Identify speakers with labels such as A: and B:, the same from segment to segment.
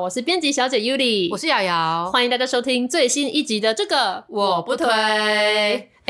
A: 我是编辑小姐 Yuli，
B: 我是瑶瑶，
A: 欢迎大家收听最新一集的这个我不推。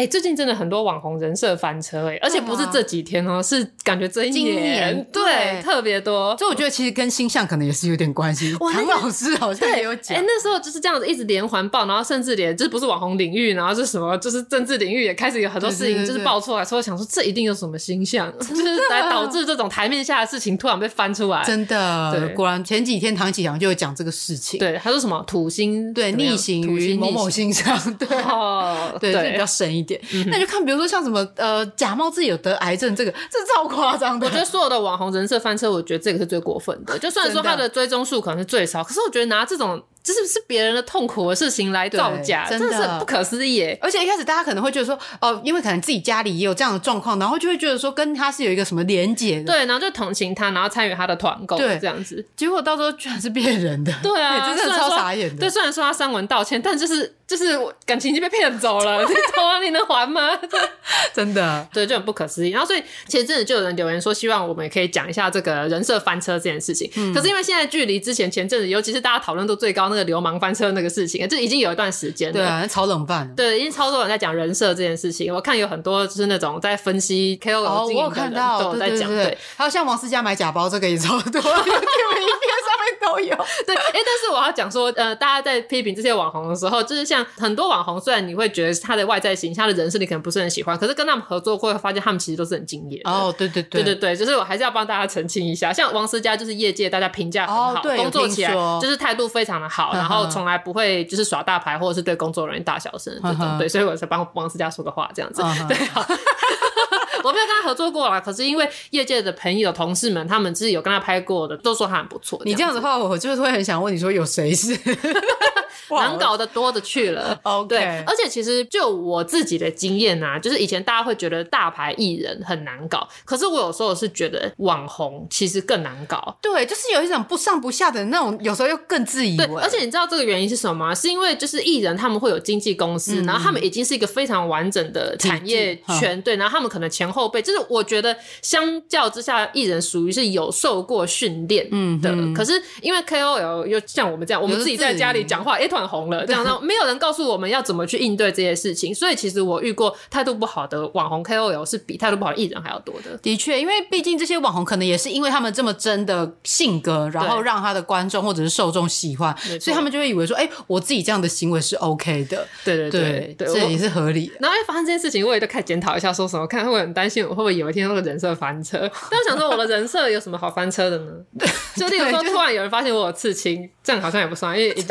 A: 哎、欸，最近真的很多网红人设翻车哎、欸，而且不是这几天哦、喔，是感觉这一年，今年对，对特别多。
B: 所以我觉得其实跟星象可能也是有点关系。唐老师好像也有讲，哎、欸，
A: 那时候就是这样子一直连环爆，然后甚至连就是不是网红领域，然后是什么就是政治领域也开始有很多事情就是爆出来，所以我想说这一定有什么星象，就是来导致这种台面下的事情突然被翻出来。
B: 真的，对，果然前几天唐启阳就有讲这个事情。
A: 对，他说什么土星
B: 对逆行于某某星上，对，哦、对，对，比较神一点。嗯、那就看。比如说像什么呃假冒自己有得癌症，这个这超夸张的。
A: 我觉得所有的网红人设翻车，我觉得这个是最过分的。就算说他的追踪数可能是最少，可是我觉得拿这种。这是不是别人的痛苦的事情来造假，真的是不可思议耶！
B: 而且一开始大家可能会觉得说，哦，因为可能自己家里也有这样的状况，然后就会觉得说跟他是有一个什么连结的，
A: 对，然后就同情他，然后参与他的团购，对，这样子。
B: 结果到时候居然是骗人的，
A: 对啊，
B: 真的超傻眼的。
A: 对，虽然说他删文道歉，但就是就是感情已经被骗走了，啊，你能还吗？
B: 真的，
A: 对，就很不可思议。然后所以前阵子就有人留言说，希望我们也可以讲一下这个人设翻车这件事情。嗯、可是因为现在距离之前前阵子，尤其是大家讨论度最高那个流氓翻车。那个事情，这已经有一段时间了。
B: 对啊，超冷饭。
A: 对，已经超多人在讲人设这件事情。我看有很多就是那种在分析 KOL
B: 哦，我有看到都在讲。对，还有像王思佳买假包这个也超多，影片上面都有。
A: 对，哎，但是我要讲说，呃，大家在批评这些网红的时候，就是像很多网红，虽然你会觉得他的外在形象、他的人设你可能不是很喜欢，可是跟他们合作会发现他们其实都是很敬业。
B: 哦，对对对，
A: 对对对，就是我还是要帮大家澄清一下，像王思佳就是业界大家评价很好，工作起来就是态度非常的好，然后从来不会就是耍。大牌或者是对工作人员大小声这种，uh. 对，所以我才帮王思佳说个话这样子，uh. 对啊。我没有跟他合作过啦，可是因为业界的朋友、同事们，他们自己有跟他拍过的，都说他很不错。
B: 你这样子的话，我就是会很想问你说，有谁是
A: 难搞的多的去了 对，而且其实就我自己的经验啊，就是以前大家会觉得大牌艺人很难搞，可是我有时候是觉得网红其实更难搞。
B: 对，就是有一种不上不下的那种，有时候又更自以为。
A: 对，而且你知道这个原因是什么吗？是因为就是艺人他们会有经纪公司，嗯，然后他们已经是一个非常完整的产业圈，对，然后他们可能前。后辈就是我觉得相较之下，艺人属于是有受过训练的。嗯，可是因为 KOL 又像我们这样，我们自己在家里讲话一团红了，这样，没有人告诉我们要怎么去应对这些事情。所以其实我遇过态度不好的网红 KOL 是比态度不好的艺人还要多的。
B: 的确，因为毕竟这些网红可能也是因为他们这么真的性格，然后让他的观众或者是受众喜欢，所以他们就会以为说，哎、欸，我自己这样的行为是 OK 的。
A: 对对对对，
B: 这也是合理。
A: 然后一发生这件事情，我也都开始检讨一下，说什么看会很担心我会不会有一天那个人设翻车？但我想说，我的人设有什么好翻车的呢？就例如说，突然有人发现我有刺青，这样好像也不算，因
B: 为？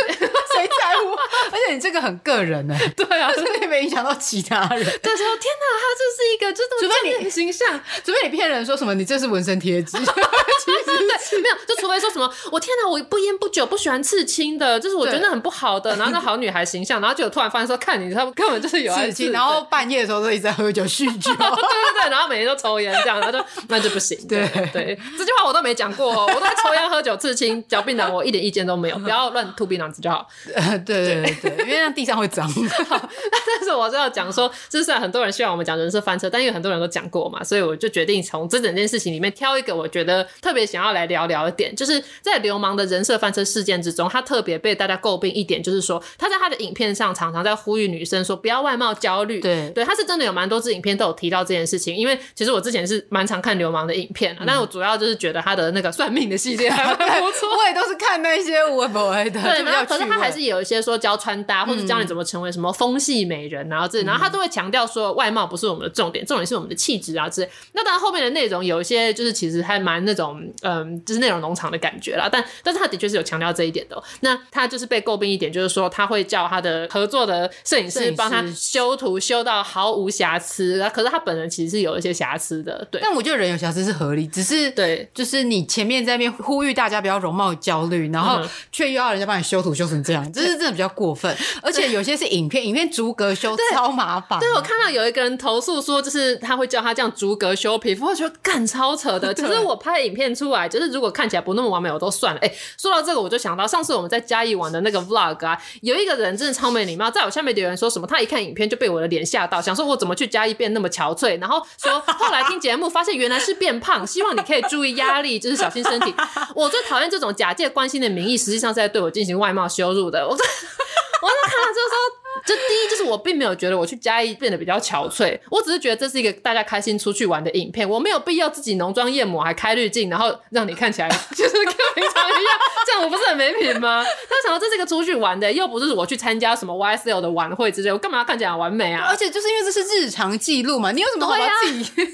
B: 而且你这个很个人呢、欸，
A: 对啊，
B: 所以没影响到其他人。
A: 对，说天哪，他这是一个这种正面形象，
B: 除非你骗人说什么你这是纹身贴纸，其 实
A: 对，没有，就除非说什么我天哪，我不烟不酒不喜欢刺青的，就是我觉得那很不好的，然后那好女孩形象，然后就突然发现说看你，他们根本就是有刺青，
B: 然后半夜的。时候都一直在喝酒酗酒，对
A: 对对，然后每天都抽烟这样，然后就那就不行。对。对，这句话我都没讲过，我都在抽烟喝酒刺青嚼槟榔，我一点意见都没有，不要乱吐槟榔子就好。
B: 对 对对对，因为那地上会脏。
A: 但是我是要讲说，就算很多人希望我们讲人设翻车，但因为很多人都讲过嘛，所以我就决定从这整件事情里面挑一个我觉得特别想要来聊聊的点，就是在流氓的人设翻车事件之中，他特别被大家诟病一点，就是说他在他的影片上常常在呼吁女生说不要外貌焦虑。对对，他是真的有蛮多支影片都有提到这件事情，因为其实我之前是蛮常看流氓的影片，嗯，但我主要就是觉得他的那个算命的系列还不错，
B: 我也都是看那些微博的。对，
A: 然后可是他还是有一些说教穿搭或者教你怎么成为什么风系美人，然后这，然后他都会强调说外貌不是我们的重点，重点是我们的气质啊之类。那当然后面的内容有一些就是其实还蛮那种嗯，就是内容农场的感觉啦。但但是他的确是有强调这一点的喔。那他就是被诟病一点，就是说他会叫他的合作的摄影师帮他修图修到毫无瑕疵，可是他本人其实是有一些瑕疵的。对，
B: 但我觉得人有瑕疵是合理，只是对，就是你前面在那边呼吁大家不要容貌焦虑，然后却又要人家帮你修图修成这样，这是真的比较过分。而且有些是影片，影片逐格修超麻烦。
A: 对，我看到有一个人投诉说，就是他会叫他这样逐格修皮肤，我觉得干超扯的。其实我拍影片出来，就是如果看起来不那么完美，我都算了。哎，说到这个，我就想到上次我们在嘉义玩的那个 vlog 啊，有一个人真的超没礼貌，在我下面留言说什么，他一看影片就被我的脸吓到，想说我怎么去嘉义变那么憔悴，然后说后来听节目发现原来是变胖，希望你可以注意压力，就是小心身体。我最讨厌这种假借关心的名义，实际上是在对我进行外貌羞辱的。我在，我在看了之后说。这第一就是我并没有觉得我去嘉义变得比较憔悴，我只是觉得这是一个大家开心出去玩的影片，我没有必要自己浓妆艳抹还开滤镜，然后让你看起来 就是跟平常一样，这样我不是很没品吗？他想说这是一个出去玩的，又不是我去参加什么 YSL 的晚会之类，我干嘛要看起来完美啊？
B: 而且就是因为这是日常记录嘛，你有什么好自己？对啊、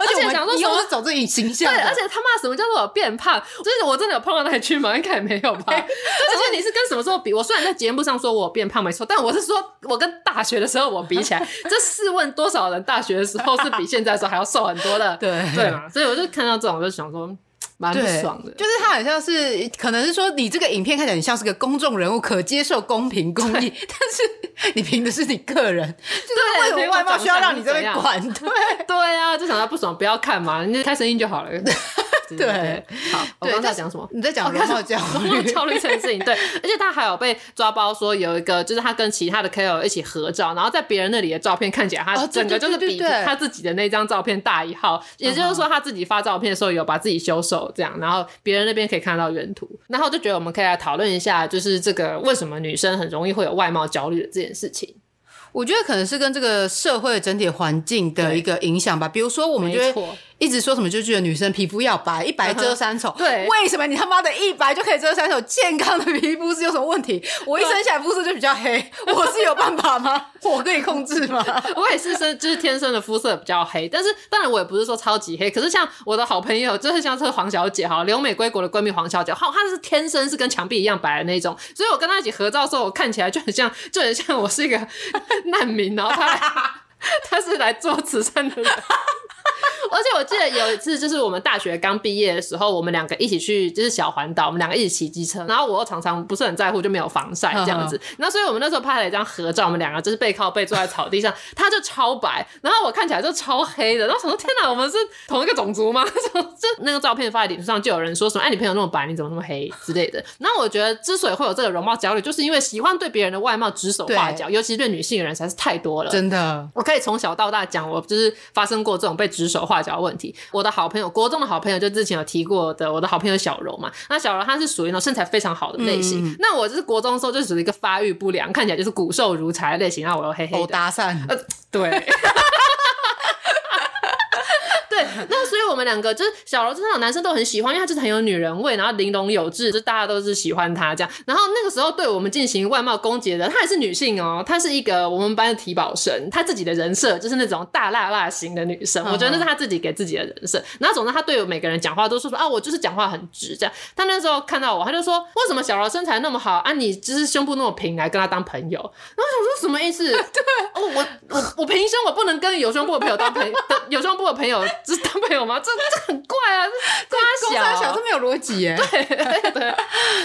B: 而且想说你又是走这种形象，
A: 对，而且他骂什么叫做我变胖？就是我真的有碰到那里去吗？应该也没有吧？而且你是跟什么时候比？我虽然在节目上说我变胖没错，但我是说我跟大学的时候我比起来，这试问多少人大学的时候是比现在的时候还要瘦很多的？对对嘛？所以我就看到这种，我就想说蛮爽的。
B: 就是他好像是，可能是说你这个影片看起来你像是个公众人物，可接受公平公义，但是你凭的是你个人，就是为什么外貌需要让你这边管？对
A: 对啊，就想他不爽不要看嘛，你就开声音就好了。对，好，我刚才讲什么？
B: 你在讲容貌焦虑，
A: 焦虑这件事情。对，而且他还有被抓包，说有一个就是他跟其他的 KOL 一起合照，然后在别人那里的照片看起来，他整个就是比他自己的那张照片大一号。也就是说，他自己发照片的时候有把自己修瘦这样，然后别人那边可以看到原图。然后我就觉得我们可以来讨论一下，就是这个为什么女生很容易会有外貌焦虑的这件事情。
B: 我觉得可能是跟这个社会整体环境的一个影响吧。比如说，我们觉得。一直说什么就觉得女生皮肤要白，一白遮三丑。
A: 对，
B: 为什么你他妈的一白就可以遮三丑？健康的皮肤是有什么问题？我一生下来肤色就比较黑，我是有办法吗？我可以控制吗？
A: 我也是生就是天生的肤色比较黑，但是当然我也不是说超级黑。可是像我的好朋友，就是像这个黄小姐哈，留美归国的闺蜜黄小姐，哈，她是天生是跟墙壁一样白的那种，所以我跟她一起合照的时候，我看起来就很像，就很像我是一个 难民，然后她 她是来做慈善的人。而且我记得有一次，就是我们大学刚毕业的时候，我们两个一起去，就是小环岛，我们两个一起骑机车。然后我又常常不是很在乎，就没有防晒这样子。那所以我们那时候拍了一张合照，我们两个就是背靠背坐在草地上，他就超白，然后我看起来就超黑的。然后想说天哪，我们是同一个种族吗？就那个照片发在脸书上，就有人说什么哎，你朋友那么白，你怎么那么黑之类的。那我觉得之所以会有这个容貌焦虑，就是因为喜欢对别人的外貌指手画脚，尤其是对女性的人实在是太多了。
B: 真的，
A: 我可以从小到大讲，我就是发生过这种被指手画脚的问题。我的好朋友，国中的好朋友，就之前有提过的，我的好朋友小柔嘛。那小柔她是属于那种身材非常好的类型。嗯、那我就是国中的时候就属于一个发育不良，看起来就是骨瘦如柴的类型。然后我又黑黑的。
B: 欧搭讪。
A: 呃，对。那所以我们两个就是小柔，就是那种男生都很喜欢，因为他就是很有女人味，然后玲珑有致，就大家都是喜欢他这样。然后那个时候对我们进行外貌攻击的人，她也是女性哦，她是一个我们班的体保生，她自己的人设就是那种大辣辣型的女生，我觉得那是她自己给自己的人设。然后总之她对我每个人讲话都是说啊，我就是讲话很直这样。她那时候看到我，她就说为什么小柔身材那么好啊，你就是胸部那么平，来跟她当朋友？然后我想说什么意思？对，哦，我我我平胸，我不能跟有胸部的朋友当朋友，有胸部的朋友就是当朋友吗？这这很怪啊，这公
B: 差小，这没有逻辑耶。
A: 对对，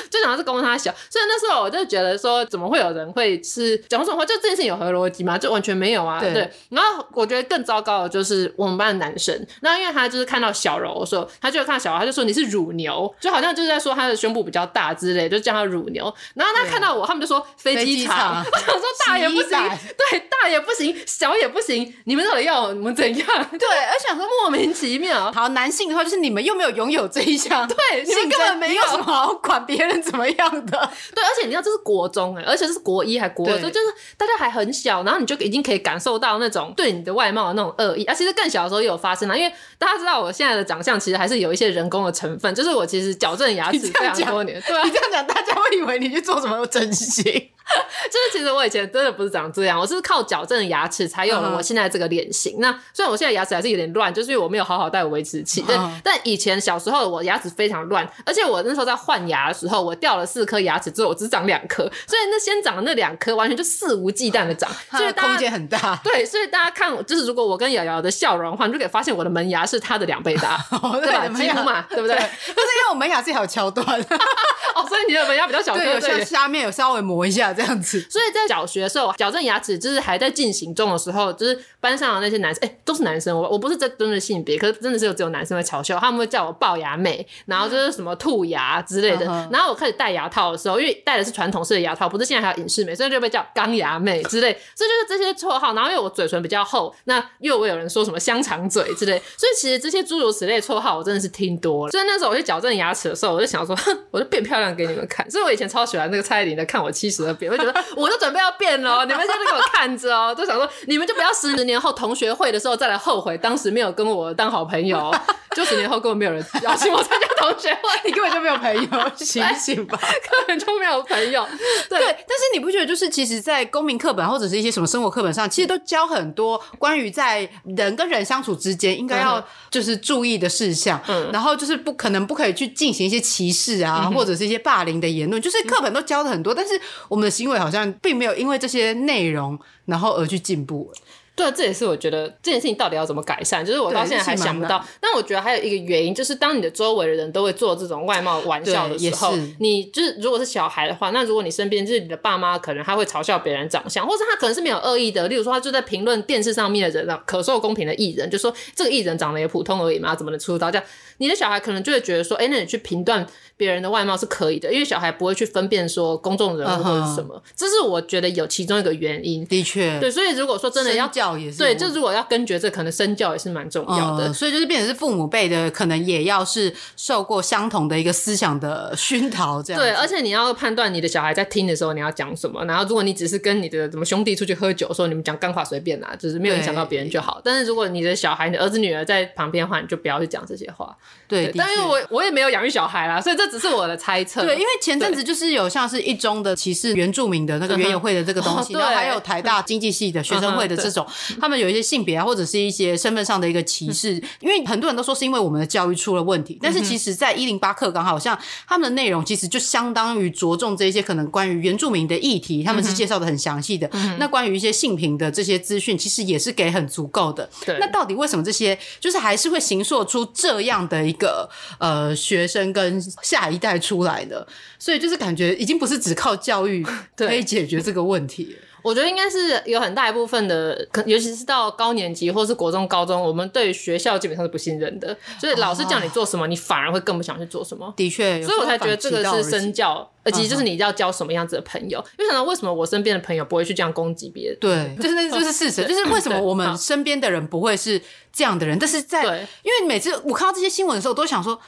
A: 就讲的是公差小，所以那时候我就觉得说，怎么会有人会是讲这种话？就这件事情有合逻辑吗？就完全没有啊。对，对。然后我觉得更糟糕的就是我们班的男生，那因为他就是看到小柔的时候，他就看到小柔，他就说你是乳牛，就好像就是在说他的胸部比较大之类，就叫他乳牛。然后他看到我，他们就说飞机场。我想说大也不行，对，大也不行，小也不行，你们到底要我们怎样？
B: 对，而且想说莫名其妙。好，男性的话就是你们又没有拥有这一项，
A: 对，
B: 你们根本没有什么好管别人怎么样的。
A: 对，而且你知道这是国中哎，而且这是国一还国二，就是大家还很小，然后你就已经可以感受到那种对你的外貌的那种恶意。啊，其实更小的时候也有发生啊，因为大家知道我现在的长相其实还是有一些人工的成分，就是我其实矫正牙齿非常多年。对啊，
B: 你这样讲，大家会以为你去做什么整形。
A: 就是其实我以前真的不是长这样，我是靠矫正牙齿才有了我现在这个脸型。那虽然我现在牙齿还是有点乱，就是因为我没有好好戴维持器。对，但以前小时候我牙齿非常乱，而且我那时候在换牙的时候，我掉了四颗牙齿之后，我只长两颗，所以那先长的那两颗完全就肆无忌惮的长，所以
B: 空间很大。
A: 对，所以大家看，就是如果我跟瑶瑶的笑容的话，你就可以发现我的门牙是她的两倍大，对吧？几乎嘛，对不对？
B: 就是因为我门牙是有桥段，
A: 哦，所以你的门牙比较小颗，
B: 对，有像下面有稍微磨一下这样子。
A: 所以在小学的时候，矫正牙齿就是还在进行中的时候，就是班上的那些男生，哎、欸，都是男生，我我不是在针对性别，可是真的是有只有男生会嘲笑，他们会叫我龅牙妹，然后就是什么兔牙之类的。然后我开始戴牙套的时候，因为戴的是传统式的牙套，不是现在还有隐适美，所以就被叫钢牙妹之类。所以就是这些绰号。然后因为我嘴唇比较厚，那因为我有人说什么香肠嘴之类，所以其实这些诸如此类的绰号我真的是听多了。所以那时候我去矫正牙齿的时候，我就想说，哼，我就变漂亮给你们看。所以我以前超喜欢那个蔡依林的《看我七十二变》，我就觉得我都准备要变了，你们现在给我看着哦，就想说你们就不要十年后同学会的时候再来后悔当时没有跟我当好朋友，就十年后根本没有人邀请我参加同学会，
B: 你根本就没有朋友，醒醒吧，
A: 根本就没有朋友。对，
B: 对，但是你不觉得就是其实，在公民课本或者是一些什么生活课本上，其实都教很多关于在人跟人相处之间应该要就是注意的事项，嗯，然后就是不可能不可以去进行一些歧视啊，嗯、或者是一些霸凌的言论，就是课本都教的很多，但是我们的行为好像并没有因为这些内容然后而去进步。
A: 对，这也是我觉得这件事情到底要怎么改善，就是我到现在还想不到。但我觉得还有一个原因，就是当你的周围的人都会做这种外貌玩笑的时候，你就是如果是小孩的话，那如果你身边就是你的爸妈，可能他会嘲笑别人长相，或者他可能是没有恶意的。例如说，他就在评论电视上面的人，可受公平的艺人，就说这个艺人长得也普通而已嘛，怎么能出道？这样你的小孩可能就会觉得说，哎，那你去评断。别人的外貌是可以的，因为小孩不会去分辨说公众人物或者什么，uh -huh. 这是我觉得有其中一个原因。
B: 的确，
A: 对，所以如果说真的要
B: 教也是
A: 对，就如果要根绝这，可能身教也是蛮重要的。
B: Uh, 所以就是变成是父母辈的，可能也要是受过相同的一个思想的熏陶，这样。
A: 对，而且你要判断你的小孩在听的时候你要讲什么，然后如果你只是跟你的什么兄弟出去喝酒的时候，你们讲干话随便啦，就是没有影响到别人就好。但是如果你的小孩、你的儿子、女儿在旁边的话，你就不要去讲这些话。
B: 对，
A: 但因为我我也没有养育小孩啦，所以这只是我的猜测。
B: 对，因为前阵子就是有像是一中的歧视原住民的那个原友会的这个东西，然后还有台大经济系的学生会的这种，他们有一些性别啊或者是一些身份上的一个歧视。因为很多人都说是因为我们的教育出了问题，但是其实在一零八课纲好像他们的内容其实就相当于着重这些可能关于原住民的议题，他们是介绍的很详细的。那关于一些性平的这些资讯，其实也是给很足够的。对，那到底为什么这些就是还是会形塑出这样的一个呃学生跟下一代出来的？所以就是感觉已经不是只靠教育 可以解决这个问题。
A: 我觉得应该是有很大一部分的，尤其是到高年级或是国中、高中，我们对学校基本上是不信任的。所以老师叫你做什么，你反而会更不想去做什么。
B: 的确，
A: 所以我才觉得这个是身教，而且就是你要交什么样子的朋友。因为想到为什么我身边的朋友不会去这样攻击别人？
B: 对，就是那就是事实，就是为什么我们身边的人不会是这样的人？但是在因为每次我看到这些新闻的时候，我都想说这。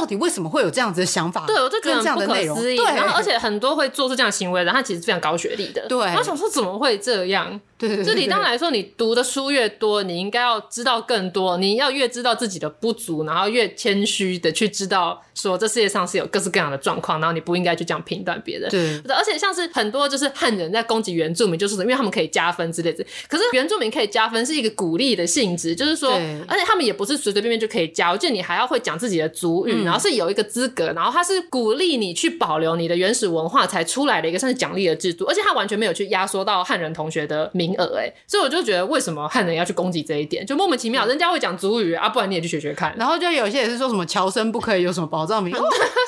B: 到底为什么会有这样子的想法？
A: 对，我就觉得这样的内容，对，然后而且很多会做出这样行为的人，他其实非常高学历的。对，我想说怎么会这样？对对对，就理当来说，你读的书越多，你应该要知道更多，你要越知道自己的不足，然后越谦虚的去知道说这世界上是有各式各样的状况，然后你不应该去这样评断别人。对，而且像是很多就是汉人在攻击原住民，就是因为他们可以加分之类的。可是原住民可以加分是一个鼓励的性质，就是说，而且他们也不是随随便便就可以加。我记得你还要会讲自己的族语，嗯，然后是有一个资格，然后他是鼓励你去保留你的原始文化才出来的一个算是奖励的制度，而且他完全没有去压缩到汉人同学的名额，哎，所以我就觉得为什么汉人要去攻击这一点，就莫名其妙。人家会讲族语啊，不然你也去学学看。
B: 然后就有些也是说什么乔生不可以有什么保障名额，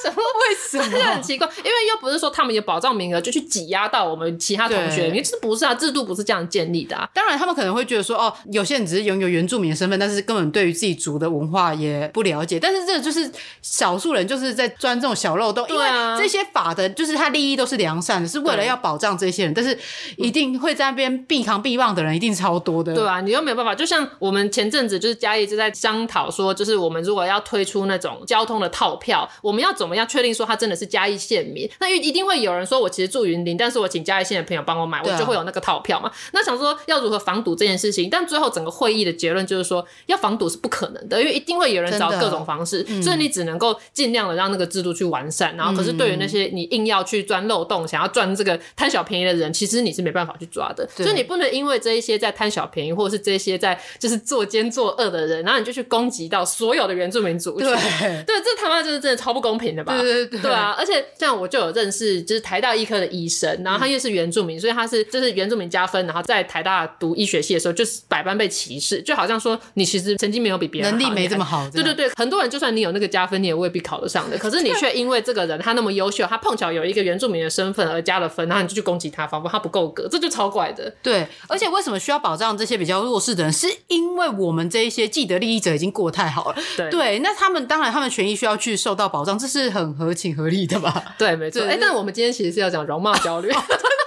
A: 什 么为什么？很奇怪，因为又不是说他们有保障名额就去挤压到我们其他同学，你是不是啊？制度不是这样建立的啊。
B: 当然，他们可能会觉得说，哦，有些人只是拥有原住民的身份，但是根本对于自己族的文化也不了解。但是这就是少数人，就是在钻这种小漏洞。因为这些法的，就是他利益都是良善的，是为了要保障这些人，但是一定会在那边避扛避忘的人一定超多的，
A: 对啊，你又没有办法。就像我们前阵子就是嘉义就在商讨说，就是我们如果要推出那种交通的套票，我们要怎么样确定说他真的是嘉义县民？那一定会有人说我其实住云林，但是我请嘉义县的朋友帮我买，我就会有那个套票嘛。那想说要如何防堵这件事情，但最后整个会议的结论就是说，要防堵是不可能的，因为一定会有人找各种方式，所以你只能够尽量的让那个制度去完善。然后，可是对于那些你硬要去钻漏洞、想要赚这个贪小便宜的人，其实你是没办法去抓的。所以你不能。不是因为这一些在贪小便宜，或者是这些在就是作奸作恶的人，然后你就去攻击到所有的原住民族群？
B: 对，
A: 对，这他妈就是真的超不公平的吧？
B: 对对对，
A: 对啊！而且像我就有认识，就是台大医科的医生，然后他因为是原住民，嗯、所以他是就是原住民加分，然后在台大读医学系的时候，就是百般被歧视，就好像说你其实成绩没有比别人好，
B: 能力没这么好。
A: 对对对，很多人就算你有那个加分，你也未必考得上的。可是你却因为这个人他那么优秀，他碰巧有一个原住民的身份而加了分，然后你就去攻击他，仿佛他不够格，这就超怪的。
B: 对，而且为什么需要保障这些比较弱势的人？是因为我们这一些既得利益者已经过太好了。对，对，那他们当然他们权益需要去受到保障，这是很合情合理的吧？
A: 对，没错。哎，但我们今天其实是要讲容貌焦虑。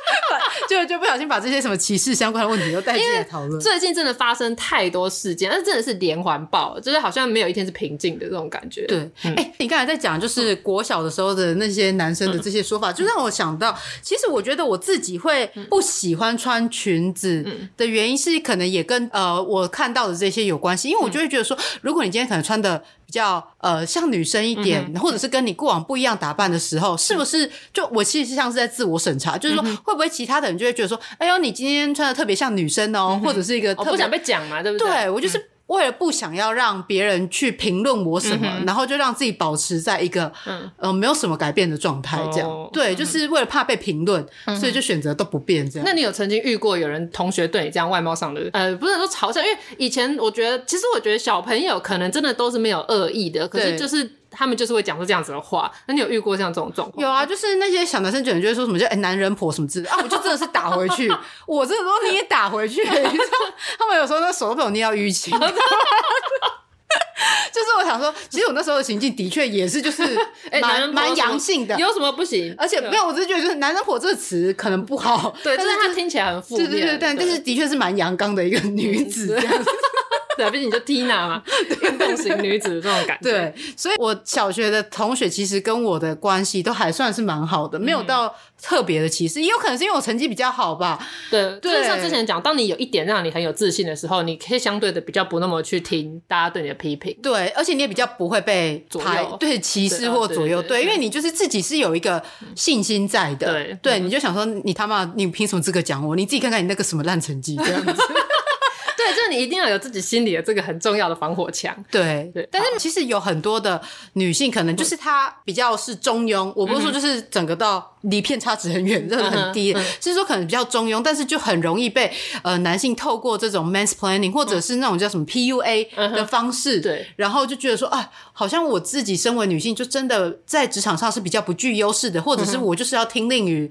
B: 就就不小心把这些什么歧视相关的问题都带进来讨论。
A: 最近真的发生太多事件，但是真的是连环爆，就是好像没有一天是平静的这种感觉。
B: 对，哎、嗯欸，你刚才在讲就是国小的时候的那些男生的这些说法，嗯、就让我想到，其实我觉得我自己会不喜欢穿裙子的原因是可能也跟呃我看到的这些有关系，因为我就会觉得说，如果你今天可能穿的。比较呃像女生一点，嗯、或者是跟你过往不一样打扮的时候，嗯、是不是就我其实是像是在自我审查，嗯、就是说会不会其他的人就会觉得说，哎呦你今天穿的特别像女生哦，嗯、或者是一个特别、
A: 哦、不想被讲嘛，对不对？
B: 对我就是。嗯为了不想要让别人去评论我什么，嗯、然后就让自己保持在一个嗯呃没有什么改变的状态，这样、哦、对，就是为了怕被评论，嗯、所以就选择都不变这样。
A: 那你有曾经遇过有人同学对你这样外貌上的呃不是说嘲笑？因为以前我觉得，其实我觉得小朋友可能真的都是没有恶意的，可是就是。他们就是会讲出这样子的话，那你有遇过像这种状况？
B: 有啊，就是那些小男生就会说什么叫哎、欸、男人婆什么之类啊，我就真的是打回去，我这个时候你也打回去，你知道他们有时候那手都被我捏到淤青，就是我想说，其实我那时候的情境的确也是就是 蛮蛮阳性的，
A: 有什么不行？
B: 而且没有，我只是觉得就是男人婆这个词可能不好，
A: 对，但是他听起来很负面，对对对，
B: 但但是的确是蛮阳刚的一个女子这样子。
A: 对，毕竟你就 Tina 嘛，运动型女子的这种感觉。
B: 对，所以我小学的同学其实跟我的关系都还算是蛮好的，没有到特别的歧视。也有可能是因为我成绩比较好吧。
A: 对，对就是像之前讲，当你有一点让你很有自信的时候，你可以相对的比较不那么去听大家对你的批评。
B: 对，而且你也比较不会被左右，对歧视或左右。对，因为你就是自己是有一个信心在的。对，对，你就想说，你他妈，你凭什么资格讲我？你自己看看你那个什么烂成绩这样子。
A: 对，就你一定要有自己心里的这个很重要的防火墙。
B: 对对，但是其实有很多的女性，可能就是她比较是中庸。我不是说就是整个到离偏差值很远，真的很低，就是说可能比较中庸，但是就很容易被呃男性透过这种 mans planning 或者是那种叫什么 PUA 的方式，对，然后就觉得说啊，好像我自己身为女性，就真的在职场上是比较不具优势的，或者是我就是要听令于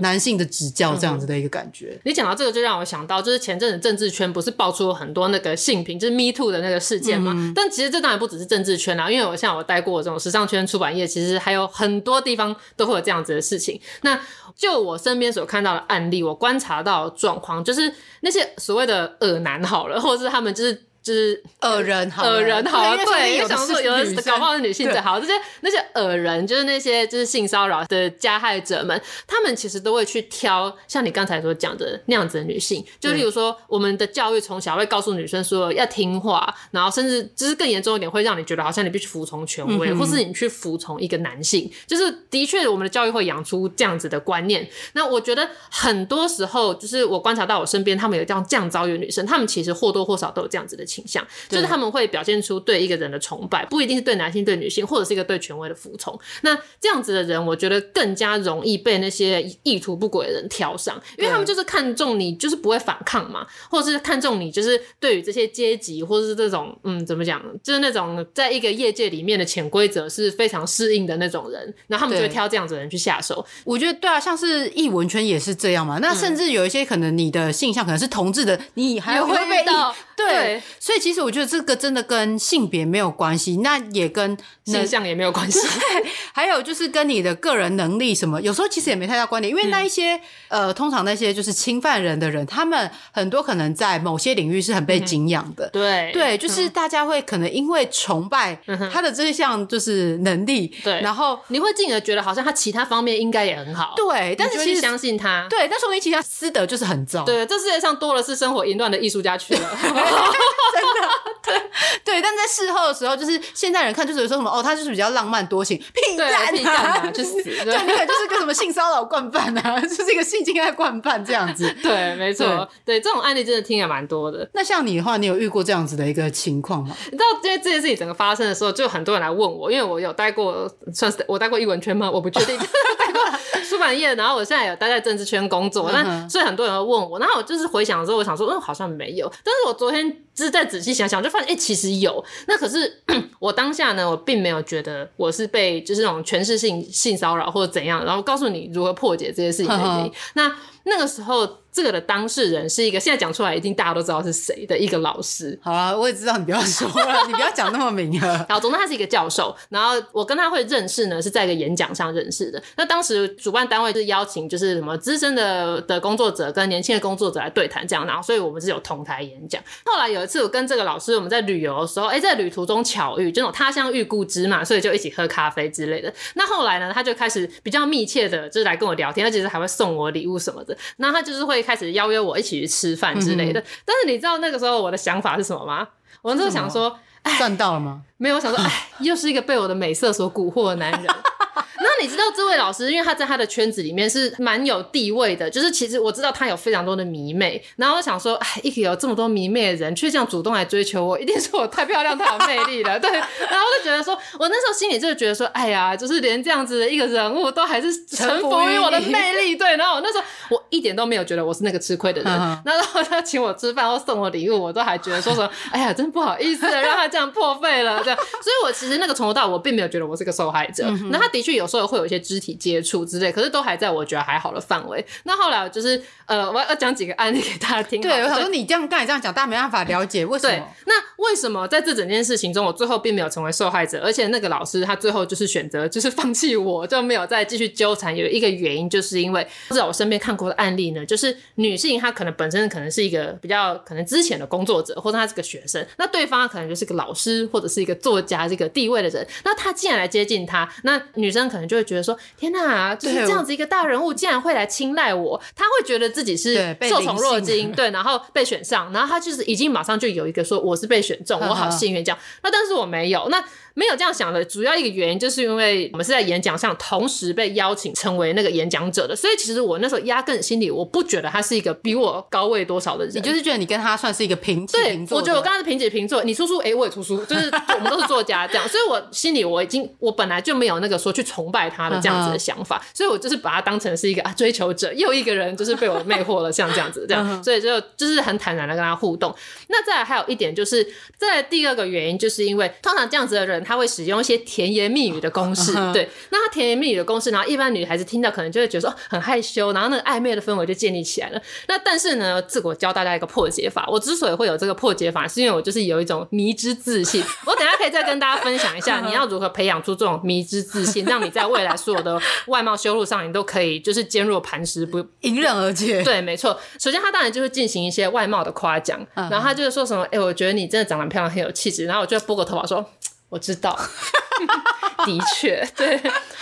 B: 男性的指教这样子的一个感觉。
A: 你讲到这个，就让我想到，就是前阵子政治圈不是爆出了很多那个性平，就是 Me Too 的那个事件嘛。嗯、但其实这当然不只是政治圈啦，因为我像我待过这种时尚圈、出版业，其实还有很多地方都会有这样子的事情。那就我身边所看到的案例，我观察到状况，就是那些所谓的恶男好了，或者是他们就是。就是
B: 恶人
A: 好，恶人好，对，
B: 有
A: 想说有的搞不好是女性最好。这些那些恶人，就是那些就是性骚扰的加害者们，他们其实都会去挑像你刚才所讲的那样子的女性。就例如说，我们的教育从小会告诉女生说要听话，然后甚至就是更严重一点，会让你觉得好像你必须服从权威，或是你去服从一个男性。就是的确，我们的教育会养出这样子的观念。那我觉得很多时候，就是我观察到我身边他们有这样这样遭遇的女生，他们其实或多或少都有这样子的情。倾向就是他们会表现出对一个人的崇拜，不一定是对男性、对女性，或者是一个对权威的服从。那这样子的人，我觉得更加容易被那些意图不轨的人挑上，因为他们就是看中你，就是不会反抗嘛，或者是看中你，就是对于这些阶级或者是这种嗯，怎么讲，就是那种在一个业界里面的潜规则是非常适应的那种人，然后他们就会挑这样子的人去下手。
B: 我觉得对啊，像是艺文圈也是这样嘛。那甚至有一些可能你的性向可能是同志的，你还会被到对。所以其实我觉得这个真的跟性别没有关系，那也跟
A: 性向也没有关系。
B: 还有就是跟你的个人能力什么，有时候其实也没太大关联。因为那一些、嗯、呃，通常那些就是侵犯人的人，他们很多可能在某些领域是很被敬仰的。嗯、对对，就是大家会可能因为崇拜他的这一项就是能力，对、嗯，然后
A: 你会进而觉得好像他其他方面应该也很好。
B: 对，但是其实
A: 相信他，
B: 对，但说明其他私德就是很糟。
A: 对，这世界上多的是生活淫乱的艺术家去了。
B: 真的，对 对。但在事后的时候，就是现在人看，就是说什么哦，他就是比较浪漫多情，屁蛋啊，
A: 屁蛋啊，去死！
B: 对，就是个什么性骚扰惯犯啊，就是一个性侵害惯犯这样子。
A: 对，没错，对这种案例真的听也蛮多的。
B: 那像你的话，你有遇过这样子的一个情况吗？
A: 你知道，因为这件事情整个发生的时候，就很多人来问我，因为我有待过，算是我待过艺文圈吗？我不确定。待过出版业，然后我现在有待在政治圈工作，那、嗯、所以很多人会问我，然后我就是回想的时候，我想说，嗯，好像没有。但是我昨天 ten 就是再仔细想想，就发现，哎、欸，其实有。那可是 我当下呢，我并没有觉得我是被就是那种权势性性骚扰或者怎样，然后告诉你如何破解这些事情的原因。那那个时候。这个的当事人是一个现在讲出来一定大家都知道是谁的一个老师。
B: 好啊，我也知道，你不要说了，你不要讲那么明啊。
A: 然后，总之他是一个教授。然后我跟他会认识呢，是在一个演讲上认识的。那当时主办单位是邀请，就是什么资深的的工作者跟年轻的工作者来对谈这样。然后，所以我们是有同台演讲。后来有一次，我跟这个老师我们在旅游的时候，哎，在旅途中巧遇，这种他乡遇故知嘛，所以就一起喝咖啡之类的。那后来呢，他就开始比较密切的，就是来跟我聊天，他其实还会送我礼物什么的。那他就是会开始邀约我一起。去吃饭之类的，嗯、但是你知道那个时候我的想法是什么吗？我就想说，
B: 赚到了吗？
A: 没有，我想说，哎，又是一个被我的美色所蛊惑的男人。那你知道这位老师，因为他在他的圈子里面是蛮有地位的，就是其实我知道他有非常多的迷妹，然后我想说，哎，一个有这么多迷妹的人，却这样主动来追求我，一定是我太漂亮、太有魅力了，对。然后我就觉得说，我那时候心里就觉得说，哎呀，就是连这样子的一个人物都还是臣服于我的魅力，对。然后我那时候我一点都没有觉得我是那个吃亏的人，那然后他请我吃饭或送我礼物，我都还觉得说什么，哎呀，真不好意思，让他这样破费了，这样。所以我其实那个从头到尾我并没有觉得我是个受害者，那他的确有时候。会有一些肢体接触之类，可是都还在我觉得还好的范围。那后来就是呃，我要讲几个案例给大家听。
B: 对，我想说你这样刚才这样讲，大家没办法了解为什么。对，
A: 那为什么在这整件事情中，我最后并没有成为受害者，而且那个老师他最后就是选择就是放弃我，就没有再继续纠缠。有一个原因，就是因为至少我身边看过的案例呢，就是女性她可能本身可能是一个比较可能之前的工作者，或者她是个学生，那对方可能就是个老师或者是一个作家这个地位的人，那他既然来接近她，那女生可能就会觉得说，天哪，就是这样子一个大人物，竟然会来青睐我，他会觉得自己是受宠若惊，对，然后被选上，然后他就是已经马上就有一个说我是被选中，我好幸运这样，那但是我没有，那。没有这样想的主要一个原因，就是因为我们是在演讲上同时被邀请成为那个演讲者的，所以其实我那时候压根心里我不觉得他是一个比我高位多少的人，
B: 你就是觉得你跟他算是一个平起平坐。
A: 对，我觉得我跟他是平起平坐，你出书，哎，我也出书，就是我们都是作家这样，所以我心里我已经我本来就没有那个说去崇拜他的这样子的想法，所以我就是把他当成是一个啊追求者，又一个人就是被我魅惑了，像这样子这样，所以就就是很坦然的跟他互动。那再来还有一点就是，再来第二个原因就是因为通常这样子的人他会使用一些。甜言蜜语的公式，uh. 对，那他甜言蜜语的公式，然后一般女孩子听到可能就会觉得说很害羞，然后那个暧昧的氛围就建立起来了。那但是呢，自我教大家一个破解法。我之所以会有这个破解法，是因为我就是有一种迷之自信。我等下可以再跟大家分享一下，你要如何培养出这种迷之自信，让你在未来所有的外貌修路上，你都可以就是坚若磐石，不
B: 迎刃而解。
A: 对，没错。首先，他当然就是进行一些外貌的夸奖，然后他就是说什么，哎、欸，我觉得你真的长得漂亮，很有气质。然后我就拨个头发说，我知道。的确，对，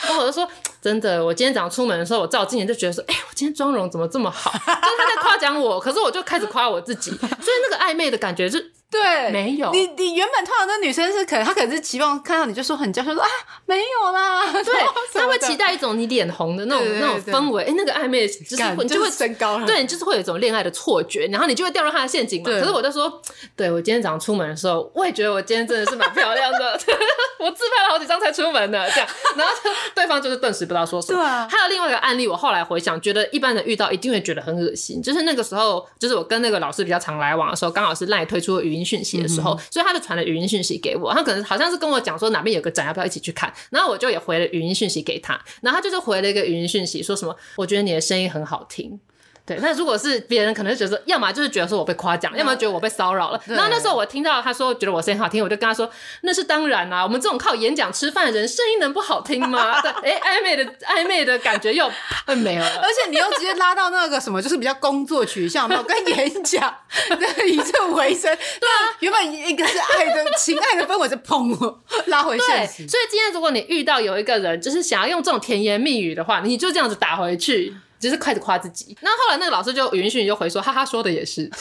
A: 然后我就说，真的，我今天早上出门的时候，我照镜子就觉得说，哎、欸，我今天妆容怎么这么好？就是他在夸奖我，可是我就开始夸我自己，所以那个暧昧的感觉是。
B: 对，
A: 没有。
B: 你，你原本通常那女生是可能，她可能是期望看到你就说很娇羞，说啊没有啦，对，
A: 她会期待一种你脸红的那种那种氛围，哎，那个暧昧就是你就会升高，对，你就是会有一种恋爱的错觉，然后你就会掉入他的陷阱嘛。可是我就说，对我今天早上出门的时候，我也觉得我今天真的是蛮漂亮的，才出门的，这样，然后对方就是顿时不知道说什么。对啊，还有另外一个案例，我后来回想，觉得一般人遇到一定会觉得很恶心，就是那个时候，就是我跟那个老师比较常来往的时候，刚好是赖推出语音。讯息的时候，所以他就传了语音讯息给我，他可能好像是跟我讲说哪边有个展，要不要一起去看？然后我就也回了语音讯息给他，然后他就是回了一个语音讯息，说什么我觉得你的声音很好听。对，那如果是别人，可能觉得说，要么就是觉得说我被夸奖，要么觉得我被骚扰了。然后那时候我听到他说觉得我声音好听，我就跟他说，那是当然啦、啊，我们这种靠演讲吃饭的人，声音能不好听吗？对，哎、欸，暧昧的暧昧的感觉又没有了，
B: 而且你又直接拉到那个什么，就是比较工作取向，没有跟演讲对以这为生。对啊，原本一个是爱的情爱的氛围，就砰拉回现实。
A: 所以今天如果你遇到有一个人，就是想要用这种甜言蜜语的话，你就这样子打回去。只是开始夸自己，那后来那个老师就允许你就回说，哈哈，说的也是。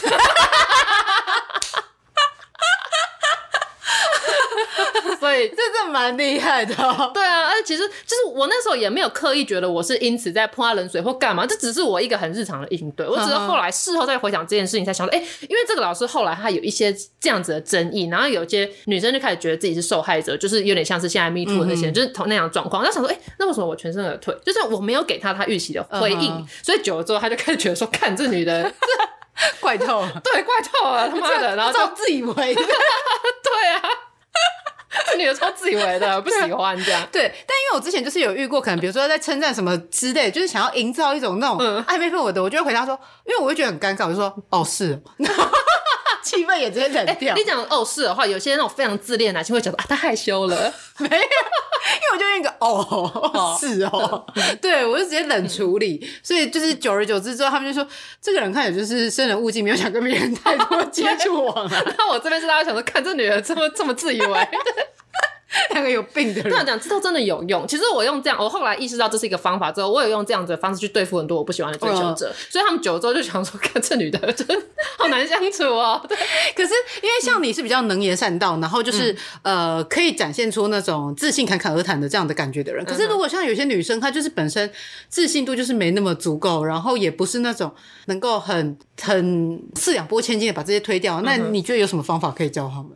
A: 以
B: 这这蛮厉害的。
A: 对啊，而且其实就是我那时候也没有刻意觉得我是因此在泼他冷水或干嘛，这只是我一个很日常的应对。我只是后来事后再回想这件事情，才想到，哎、欸，因为这个老师后来他有一些这样子的争议，然后有些女生就开始觉得自己是受害者，就是有点像是现在 Me Too 的那些就是同那样状况。他想说，哎、欸，那为什么我全身而退？就是我没有给他他预期的回应，嗯、所以久了之后，他就开始觉得说，看这女的
B: 怪透了，
A: 对，怪透了，他妈的，然后就
B: 自以为，对
A: 啊。这女的超自以为的，不喜欢这样。
B: 对，但因为我之前就是有遇过，可能比如说在称赞什么之类，就是想要营造一种那种暧昧氛围的，我就会回答说，因为我会觉得很尴尬，我就说哦是，气氛也直接冷掉。
A: 欸、你讲哦是的话，有些那种非常自恋的男性会觉得啊他害羞了，
B: 没有，我就一个哦 是哦，对我就直接冷处理。所以就是久而久之之后，他们就说这个人看起来就是生人勿近，没有想跟别人太多接触往来。
A: 那我这边是大家想说，看这女人这么这么自以为。
B: 两个有病的人，这样
A: 讲，这套真的有用。其实我用这样，我后来意识到这是一个方法之后，我有用这样子的方式去对付很多我不喜欢的追求者。嗯、所以他们久了之后就想说，看这女的真好难相处哦。对，
B: 可是因为像你是比较能言善道，嗯、然后就是呃，可以展现出那种自信侃侃而谈的这样的感觉的人。可是如果像有些女生，她就是本身自信度就是没那么足够，然后也不是那种能够很很四两拨千斤的把这些推掉，那你觉得有什么方法可以教他们？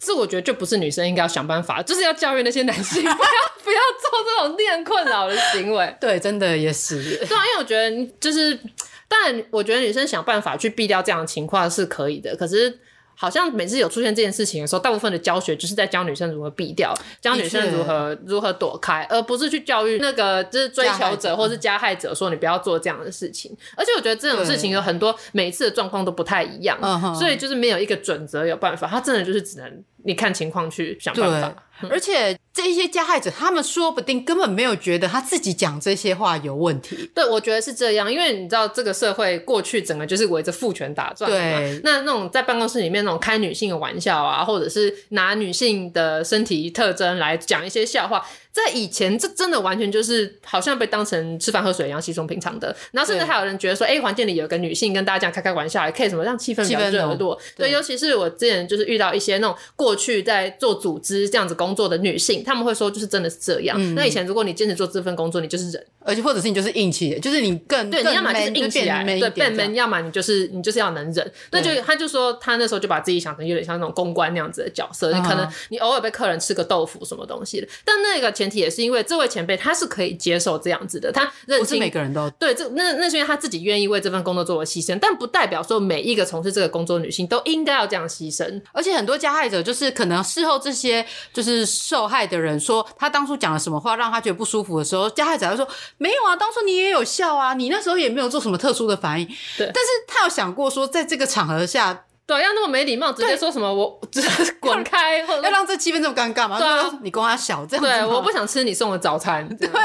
A: 这我觉得就不是女生应该要想办法，就是要教育那些男性 不要不要做这种令人困扰的行为。
B: 对，真的也是。
A: 对啊，因为我觉得就是，当然，我觉得女生想办法去避掉这样的情况是可以的，可是。好像每次有出现这件事情的时候，大部分的教学就是在教女生如何避掉，教女生如何如何躲开，而不是去教育那个就是追求者或是加害者说你不要做这样的事情。而且我觉得这种事情有很多每一次的状况都不太一样，所以就是没有一个准则有办法，他真的就是只能你看情况去想办法。
B: 而且这一些加害者，他们说不定根本没有觉得他自己讲这些话有问题。
A: 对，我觉得是这样，因为你知道这个社会过去整个就是围着父权打转嘛。对。那那种在办公室里面那种开女性的玩笑啊，或者是拿女性的身体特征来讲一些笑话。在以前，这真的完全就是好像被当成吃饭喝水一样稀松平常的。然后甚至还有人觉得说，哎对，环境里有个女性跟大家这样开开玩笑，也可以什么让气氛比较热络。对，对，尤其是我之前就是遇到一些那种过去在做组织这样子工作的女性，他们会说，就是真的是这样。嗯、那以前如果你坚持做这份工作，你就是人，
B: 而且或者是你就是硬气，就是你更对，
A: 你要么就是硬起来，对，变 man，要么你就是你就是要能忍。那就他就说，他那时候就把自己想成有点像那种公关那样子的角色，你可能你偶尔被客人吃个豆腐什么东西的，但那个前提也是因为这。位前辈他是可以接受这样子的，他认清，
B: 不是每个人都
A: 对这那那是因为他自己愿意为这份工作做了牺牲，但不代表说每一个从事这个工作的女性都应该要这样牺牲。
B: 而且很多加害者就是可能事后这些就是受害的人说他当初讲了什么话让他觉得不舒服的时候，加害者会说没有啊，当初你也有笑啊，你那时候也没有做什么特殊的反应。对，但是他有想过说在这个场合下。
A: 对，要那么没礼貌，直接说什么对我 滚开，或者
B: 要让这气氛这么尴尬吗？对啊，你跟他小这样子。
A: 对，我不想吃你送的早餐。
B: 对对，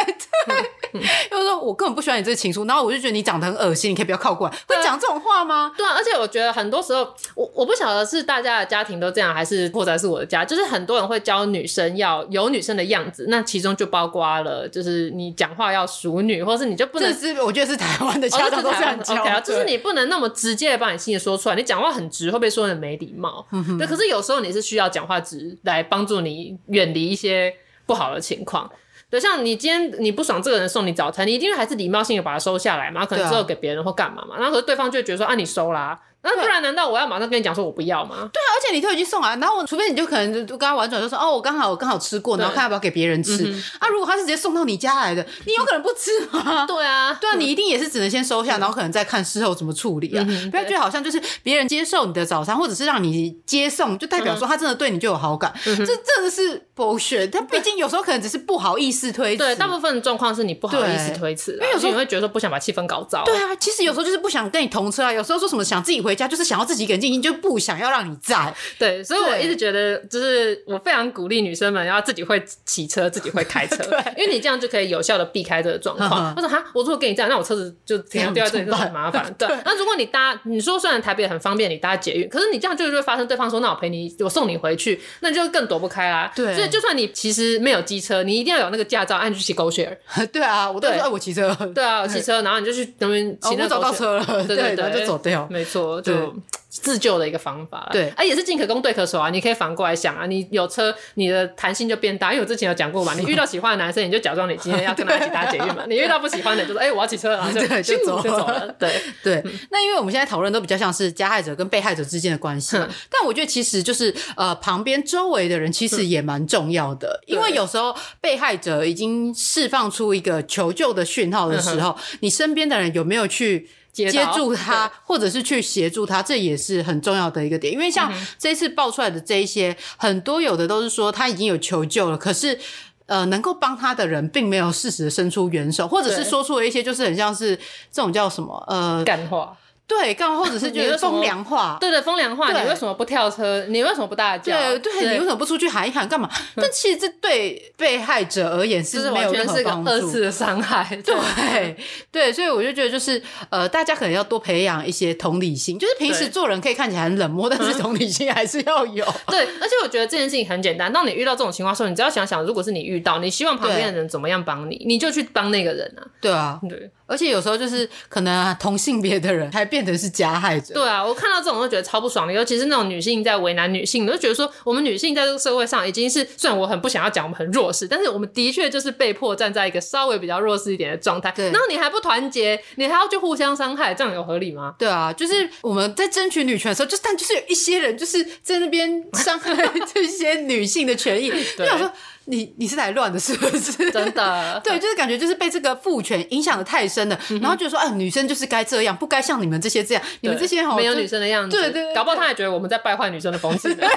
B: 我根本不喜欢你这个情书，然后我就觉得你长得很恶心，你可以不要靠过来。会讲这种话吗？
A: 对啊，而且我觉得很多时候，我我不晓得是大家的家庭都这样，还是或者是我的家，就是很多人会教女生要有女生的样子，那其中就包括了，就是你讲话要淑女，或是你就不能。
B: 这是我觉得是台湾的家长都这样教，
A: 哦、就是你不能那么直接的把你心里说出来，你讲话很直。会被说的没礼貌，嗯、哼对。可是有时候你是需要讲话直来帮助你远离一些不好的情况。对，像你今天你不爽这个人送你早餐，你一定还是礼貌性的把它收下来嘛？可能之后给别人或干嘛嘛？然后可是对方就会觉得说啊，你收啦、啊。那不然难道我要马上跟你讲说我不要吗？
B: 对啊，而且你都已经送来，然后我除非你就可能就跟他婉转就说哦，我刚好我刚好吃过，然后看要不要给别人吃。对啊，如果他是直接送到你家来的，你有可能不吃吗？
A: 对啊，
B: 对啊，你一定也是只能先收下，然后可能再看事后怎么处理啊。不要觉得好像就是别人接受你的早餐，或者是让你接送，就代表说他真的对你就有好感。这真的是 bullshit。他毕竟有时候可能只是不好意思推辞。
A: 对，大部分的状况是你不好意思推辞，因为有时候你会觉得说不想把气氛搞糟。
B: 对啊，其实有时候就是不想跟你同车啊，有时候说什么想自己回家，就是想要自己一个人。就不想要让你在，
A: 对，所以我一直觉得，就是我非常鼓励女生们要自己会骑车，自己会开车，因为你这样就可以有效的避开这个状况。我说哈，我如果跟你这样，那我车子就停掉在 这里就很麻烦。对，那如果你搭，你说虽然台北很方便，你搭捷运，可是你这样就会发生对方说，那我陪你，我送你回去，那你就更躲不开啦。对，所以就算你其实没有机车，你一定要有那个驾照，按去骑 GoShare。
B: 对啊，我都说我骑车。
A: 对啊，我骑车，然后你就去那边骑，那找到车了，对对对，
B: 就走掉。
A: 没错，就。自救的一个方法。
B: 对，
A: 啊，也是进可攻退可守啊。你可以反过来想啊，你有车，你的弹性就变大。因为我之前有讲过嘛，你遇到喜欢的男生，你就假装你今天要 跟他一起搭捷运嘛。你遇到不喜欢的，就说哎、欸，我要骑车了，然 后就
B: 就走
A: 就走了。对
B: 对、嗯，那因为我们现在讨论都比较像是加害者跟被害者之间的关系，但我觉得其实就是呃，旁边周围的人其实也蛮重要的，因为有时候被害者已经释放出一个求救的讯号的时候，你身边的人有没有去接住他，或者是去协助他，这也是很重要的一个点。因为像这一次爆出来的这一些，很多有的都是说他已经有求救了，可是呃，能够帮他的人并没有适时的伸出援手，或者是说出了一些就是很像是这种叫什么呃
A: 干话。
B: 对，刚或者是觉得 风凉话，
A: 对对，风凉话。你为什么不跳车？你为什么不大叫？
B: 对对，你为什么不出去喊一喊？干嘛？但其实这对被害者而言是没有任何帮助，
A: 二次的伤害。
B: 对对，所以我就觉得就是呃，大家可能要多培养一些同理心，就是平时做人可以看起来很冷漠，但是同理心还是要有。
A: 对，而且我觉得这件事情很简单。当你遇到这种情况的时候，你只要想想，如果是你遇到，你希望旁边的人怎么样帮你，你就去帮那个人啊。
B: 对啊，对。而且有时候就是可能同性别的人还变成是加害者。
A: 对啊，我看到这种都觉得超不爽的，尤其是那种女性在为难女性，我就觉得说我们女性在这个社会上已经是，虽然我很不想要讲我们很弱势，但是我们的确就是被迫站在一个稍微比较弱势一点的状态。对，然后你还不团结，你还要去互相伤害，这样有合理吗？
B: 对啊，就是我们在争取女权的时候，就但就是有一些人就是在那边伤害 这些女性的权益。对，我说。你你是来乱的，是不是？
A: 真的，
B: 对，就是感觉就是被这个父权影响的太深了，嗯、然后就说，哎，女生就是该这样，不该像你们这些这样，你们这些好
A: 没有女生的样子，对对，对，搞不好他还觉得我们在败坏女生的风气呢。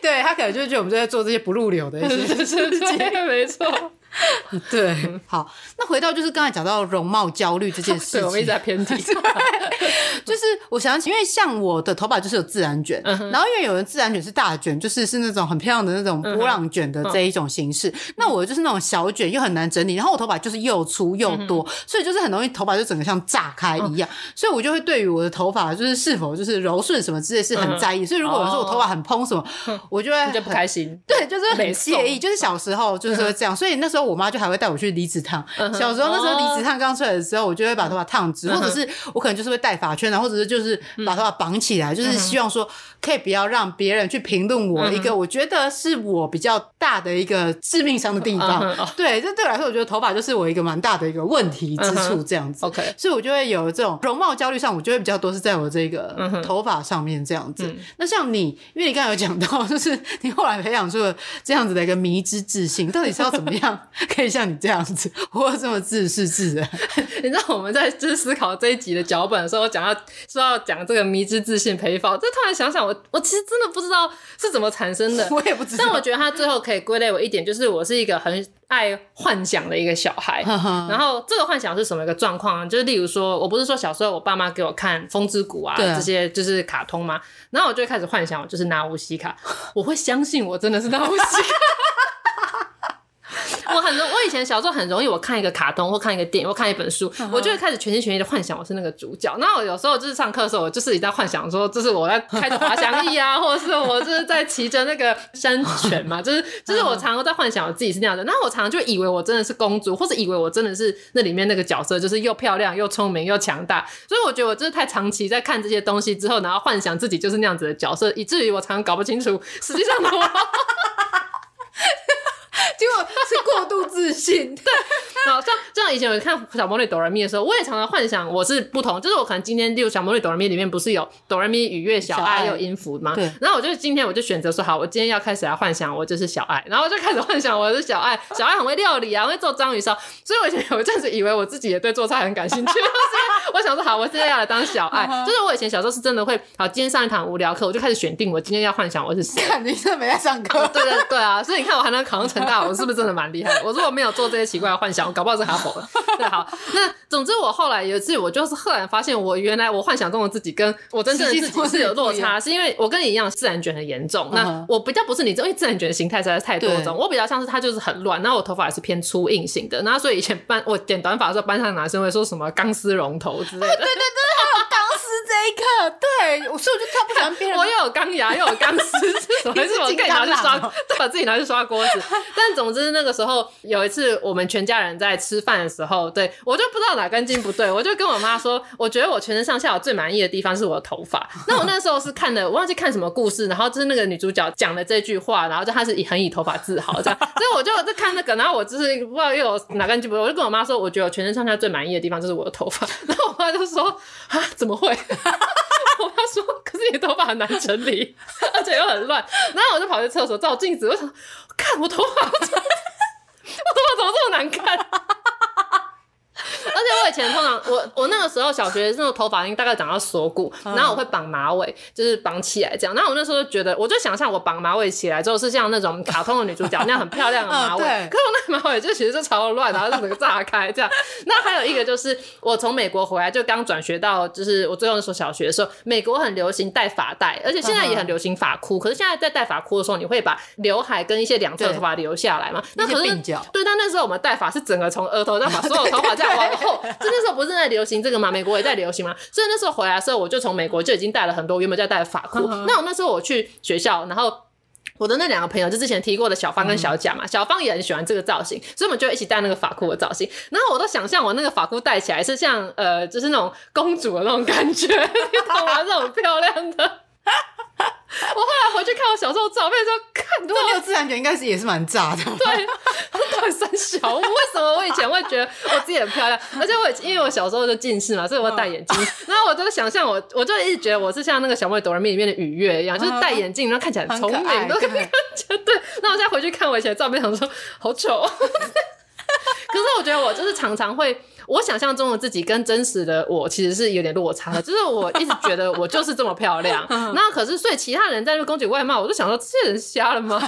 B: 对，他可能就是觉得我们在做这些不入流的一些 事情，
A: 没错。
B: 对，好，那回到就是刚才讲到容貌焦虑这件事情，
A: 我们一直在偏题。
B: 就是我想起，因为像我的头发就是有自然卷，嗯、然后因为有人自然卷是大卷，就是是那种很漂亮的那种波浪卷的这一种形式。嗯、那我就是那种小卷又很难整理，然后我头发就是又粗又多，嗯、所以就是很容易头发就整个像炸开一样。嗯、所以我就会对于我的头发就是是否就是柔顺什么之类是很在意。嗯、所以如果有时候我头发很蓬什么，嗯、我就会
A: 就不开心。
B: 对，就是很介意。就是小时候就是会这样，所以那时候我妈就还会带我去离子烫。嗯、小时候那时候离子烫刚出来的时候，我就会把头发烫直，嗯、或者是我可能就是会戴发圈，然后或者是就是。把头发绑起来，就是希望说可以不要让别人去评论我一个，我觉得是我比较大的一个致命伤的地方。对，这对我来说，我觉得头发就是我一个蛮大的一个问题之处，这样子。OK，所以我就会有这种容貌焦虑上，我就会比较多是在我这个头发上面这样子。那像你，因为你刚才有讲到，就是你后来培养出了这样子的一个迷之自信，到底是要怎么样 可以像你这样子活得这么自是自然？
A: 你知道我们在就是思考这一集的脚本的时候，我讲到说要讲。这个迷之自信陪跑，这突然想想我，我我其实真的不知道是怎么产生的，
B: 我也不知道。
A: 但我觉得他最后可以归类为一点，就是我是一个很爱幻想的一个小孩。然后这个幻想是什么一个状况呢？就是例如说，我不是说小时候我爸妈给我看《风之谷》啊，啊这些就是卡通吗？然后我就开始幻想，我就是拿乌西卡，我会相信我真的是拿乌西卡。我很容，我以前小时候很容易，我看一个卡通或看一个电影或看一本书，我就会开始全心全意的幻想我是那个主角。那我有时候就是上课的时候，我就是一直在幻想说，这是我在开着滑翔翼啊，或者是我就是在骑着那个山犬嘛，就是就是我常常在幻想我自己是那样的。那我常常就以为我真的是公主，或者以为我真的是那里面那个角色，就是又漂亮又聪明又强大。所以我觉得我真的太长期在看这些东西之后，然后幻想自己就是那样子的角色，以至于我常常搞不清楚实际上的我。
B: 结果是过度自信，对，
A: 好像这样。以前我看小魔女哆来咪的时候，我也常常幻想我是不同，就是我可能今天，例如小魔女哆来咪里面不是有哆来咪、雨月、小爱有音符吗？对。然后我就今天我就选择说好，我今天要开始来幻想我就是小爱，然后我就开始幻想我是小爱，小爱很会料理啊，会做章鱼烧，所以我以前有一阵子以为我自己也对做菜很感兴趣。我想说好，我现在要来当小爱，就是我以前小时候是真的会，好，今天上一堂无聊课，我就开始选定我今天要幻想我是谁。
B: 看你是没在上课。
A: 对对对啊，所以你看我还能考上成大，我是不是真的蛮厉害？我如果没有做这些奇怪的幻想，我搞不好是哈佛的。对，好，那总之我后来有一次，我就是赫然发现，我原来我幻想中的自己跟我真正的自己是有落差，是因为我跟你一样自然卷很严重。那我比较不是你，因为自然卷的形态实在是太多种。我比较像是它就是很乱，然后我头发也是偏粗硬型的。然后所以以前班我剪短发的时候，班上男生会说什么钢丝绒头之类的。对对对，
B: 还有钢丝这一刻，对，所以我就挑不出
A: 我又有钢牙 又有钢丝，怎么是我可以拿去刷，对，把自己拿去刷锅子。但总之那个时候有一次我们全家人在吃饭的时候，对我就不知道哪根筋不对，我就跟我妈说，我觉得我全身上下我最满意的地方是我的头发。那我那时候是看的，我忘记看什么故事，然后就是那个女主角讲的这句话，然后就她是以很以头发自豪这样，所以我就在看那个，然后我就是不知道又有哪根筋不对，我就跟我妈说，我觉得我全身上下最满意的地方就是我的头发。然后我妈就说啊，怎么会？我要说，可是你的头发很难整理，而且又很乱。然后我就跑去厕所照镜子，我想看我头发，我头发怎么这么难看？而且我以前通常我我那个时候小学那种头发应该大概长到锁骨，然后我会绑马尾，就是绑起来这样。然后我那时候就觉得，我就想象我绑马尾起来之后是像那种卡通的女主角那样很漂亮的马尾。可是我那马尾就其实就超乱，然后就整个炸开这样。那还有一个就是我从美国回来就刚转学到，就是我最后那所小学的时候，美国很流行戴发带，而且现在也很流行发箍。可是现在在戴发箍的时候，你会把刘海跟一些两侧头发留下来嘛？那可是对，但那时候我们戴发是整个从额头这样把 所有头发这样往后。就那时候不是在流行这个吗？美国也在流行吗？所以那时候回来的时候，我就从美国就已经带了很多原本在带的发箍。那我那时候我去学校，然后我的那两个朋友就之前提过的小芳跟小贾嘛，小芳也很喜欢这个造型，所以我们就一起戴那个发箍的造型。然后我都想象我那个发箍戴起来是像呃，就是那种公主的那种感觉，你懂吗？这种漂亮的。我后来回去看我小时候照片，说看，这
B: 六自然卷应该是也是蛮炸的。
A: 对，到底三小，为什么我以前会觉得我自己很漂亮？而且我因为我小时候就近视嘛，所以我戴眼镜。然后我就想象我，我就一直觉得我是像那个小妹哆来咪里面的雨月一样，就是戴眼镜，然后看起来很聪明，都看起来对。那我现在回去看我以前的照片，想说好丑。可是我觉得我就是常常会。我想象中的自己跟真实的我其实是有点落差的，就是我一直觉得我就是这么漂亮，那可是所以其他人在那攻击外貌，我就想说这些人瞎了吗？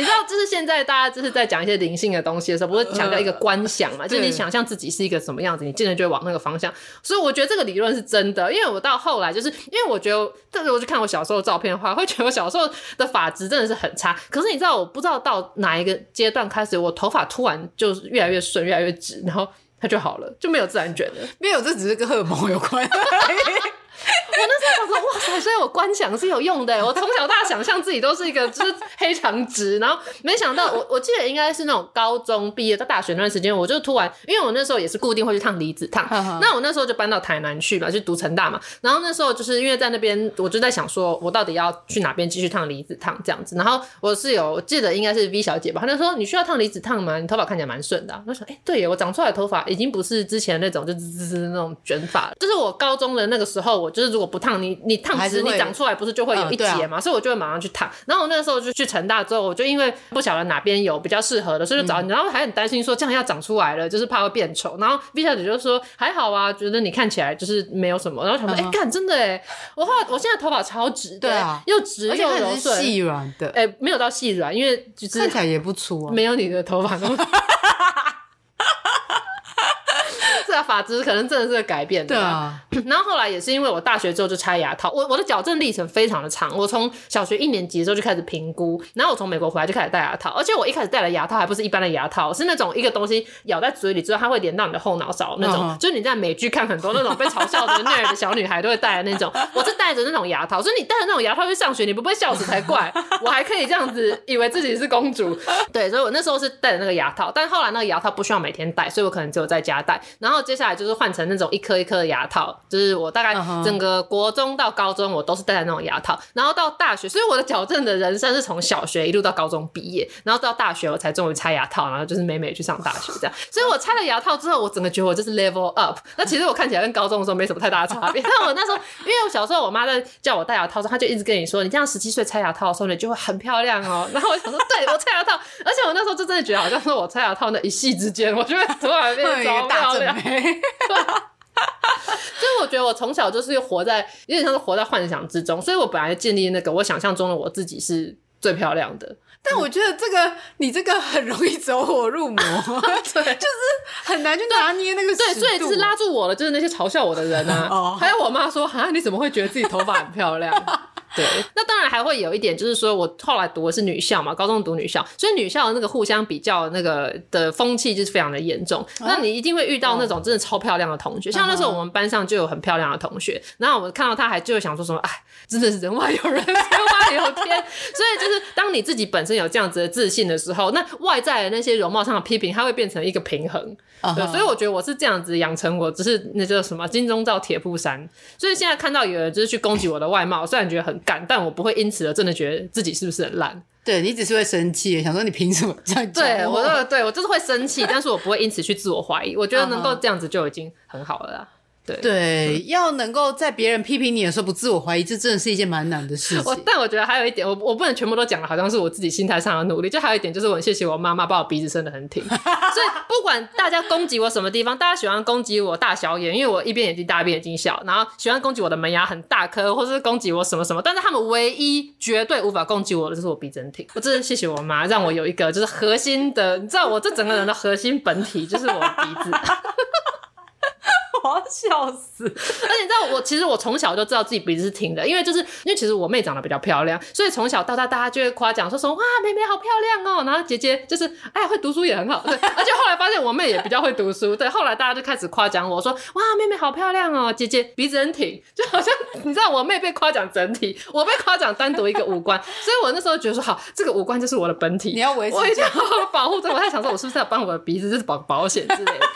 A: 你知道，就是现在大家就是在讲一些灵性的东西的时候，不是强调一个观想嘛？就是你想象自己是一个什么样子，你渐渐就会往那个方向。所以我觉得这个理论是真的，因为我到后来就是因为我觉得，但是我去看我小时候的照片的话，会觉得我小时候的发质真的是很差。可是你知道，我不知道到哪一个阶段开始，我头发突然就是越来越顺，越来越直，然后它就好了，就没有自然卷了。
B: 没有，这只是跟荷尔蒙有关。
A: 我那时候想说，哇塞，所以我观想是有用的。我从小到大想象自己都是一个就是黑长直，然后没想到我我记得应该是那种高中毕业到大学那段时间，我就突然，因为我那时候也是固定会去烫离子烫，那我那时候就搬到台南去嘛，就读成大嘛。然后那时候就是因为在那边，我就在想说，我到底要去哪边继续烫离子烫这样子。然后我室友我记得应该是 V 小姐吧，她就说，你需要烫离子烫吗？你头发看起来蛮顺的啊。我说哎、欸，对耶，我长出来的头发已经不是之前那种就滋滋滋那种卷发了，就是我高中的那个时候，我就是如果不烫你。你烫直，你长出来不是就会有一截嘛？所以我就会马上去烫。然后我那个时候就去成大之后，我就因为不晓得哪边有比较适合的，所以就找你。然后还很担心说这样要长出来了，就是怕会变丑。然后 V 小姐就说还好啊，觉得你看起来就是没有什么。然后想说，哎，干真的哎，我后来我现在头发超直，对啊，又直又柔顺，
B: 细软的。
A: 哎，没有到细软，因为
B: 看起来也不粗啊，
A: 没有你的头发那么。这个发质可能真的是个改变的。对啊，然后后来也是因为我大学之后就拆牙套，我我的矫正历程非常的长。我从小学一年级的时候就开始评估，然后我从美国回来就开始戴牙套，而且我一开始戴的牙套还不是一般的牙套，是那种一个东西咬在嘴里之后，它会连到你的后脑勺那种，嗯、就是你在美剧看很多那种被嘲笑的 nerd 的小女孩都会戴的那种。我是戴着那种牙套，所以你戴着那种牙套去上学，你不被笑死才怪。我还可以这样子以为自己是公主，对，所以我那时候是戴着那个牙套，但后来那个牙套不需要每天戴，所以我可能只有在家戴，然后。接下来就是换成那种一颗一颗的牙套，就是我大概整个国中到高中我都是戴的那种牙套，然后到大学，所以我的矫正的人生是从小学一路到高中毕业，然后到大学我才终于拆牙套，然后就是美美去上大学这样。所以我拆了牙套之后，我整个觉得我就是 level up。那其实我看起来跟高中的时候没什么太大的差别。但我那时候，因为我小时候我妈在叫我戴牙套的时候，她就一直跟你说，你这样十七岁拆牙套的时候，你就会很漂亮哦。然后我想说，对我拆牙套，而且我那时候就真的觉得，好像是我拆牙套那一夕之间，我就会突然变得超漂亮。所 以我觉得我从小就是活在有点像是活在幻想之中，所以我本来建立那个我想象中的我自己是最漂亮的。
B: 但我觉得这个你这个很容易走火入魔，对，就是很难去拿捏那个
A: 对，所以就是拉住我的就是那些嘲笑我的人啊，还有我妈说啊，你怎么会觉得自己头发很漂亮？对，那当然还会有一点，就是说我后来读的是女校嘛，高中读女校，所以女校的那个互相比较那个的风气就是非常的严重。哦、那你一定会遇到那种真的超漂亮的同学，哦、像那时候我们班上就有很漂亮的同学，然后我看到她还就会想说什么，哎，真的是人外有人，天外有天。所以就是当你自己本身有这样子的自信的时候，那外在的那些容貌上的批评，它会变成一个平衡。Uh. 对，所以我觉得我是这样子养成我，只是那叫什么金钟罩铁布衫。所以现在看到有人就是去攻击我的外貌，虽然觉得很干，但我不会因此而真的觉得自己是不是很烂。
B: 对，你只是会生气，想说你凭什么这样？
A: 对我，对，对我就是会生气，但是我不会因此去自我怀疑。我觉得能够这样子就已经很好了啦。对，
B: 对，要能够在别人批评你的时候不自我怀疑，这真的是一件蛮难的事情。
A: 我但我觉得还有一点，我我不能全部都讲了，好像是我自己心态上的努力。就还有一点，就是我很谢谢我妈妈把我鼻子伸得很挺。所以不管大家攻击我什么地方，大家喜欢攻击我大小眼，因为我一边眼睛大，一边眼睛小，然后喜欢攻击我的门牙很大颗，或者是攻击我什么什么。但是他们唯一绝对无法攻击我的，就是我鼻子很挺。我真的谢谢我妈，让我有一个就是核心的，你知道我这整个人的核心本体就是我的鼻子。我要笑死！而且你知道，我其实我从小就知道自己鼻子是挺的，因为就是因为其实我妹长得比较漂亮，所以从小到大大家就会夸奖说什么哇，妹妹好漂亮哦。然后姐姐就是哎会读书也很好，对。而且后来发现我妹也比较会读书，对。后来大家就开始夸奖我说哇，妹妹好漂亮哦，姐姐鼻子很挺，就好像你知道我妹被夸奖整体，我被夸奖单独一个五官，所以我那时候觉得说好，这个五官就是我的本体，
B: 你要维持，
A: 我一定要保护着。我在想说，我是不是要帮我的鼻子就是保保险之类的？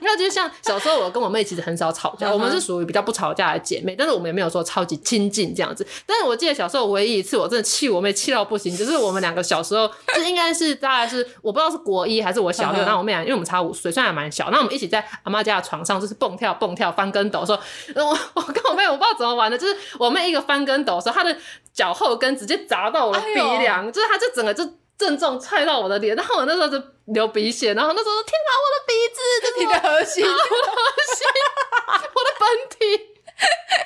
A: 因为就像小时候我跟我妹其实很少吵架，我们是属于比较不吵架的姐妹，但是我们也没有说超级亲近这样子。但是我记得小时候唯一一次我真的气我妹气到不行，就是我们两个小时候，就应该是大概是我不知道是国一还是我小六，然后我妹俩因为我们差五岁，虽然还蛮小，那我们一起在阿妈家的床上就是蹦跳蹦跳翻跟斗，说我我跟我妹我不知道怎么玩的，就是我妹一个翻跟斗的时候，她的脚后跟直接砸到我的鼻梁，就是她就整个就。正中踹到我的脸，然后我那时候就流鼻血，然后那时候说：“天哪，我的鼻子，这是
B: 你的核心，我
A: 的核心，我的本体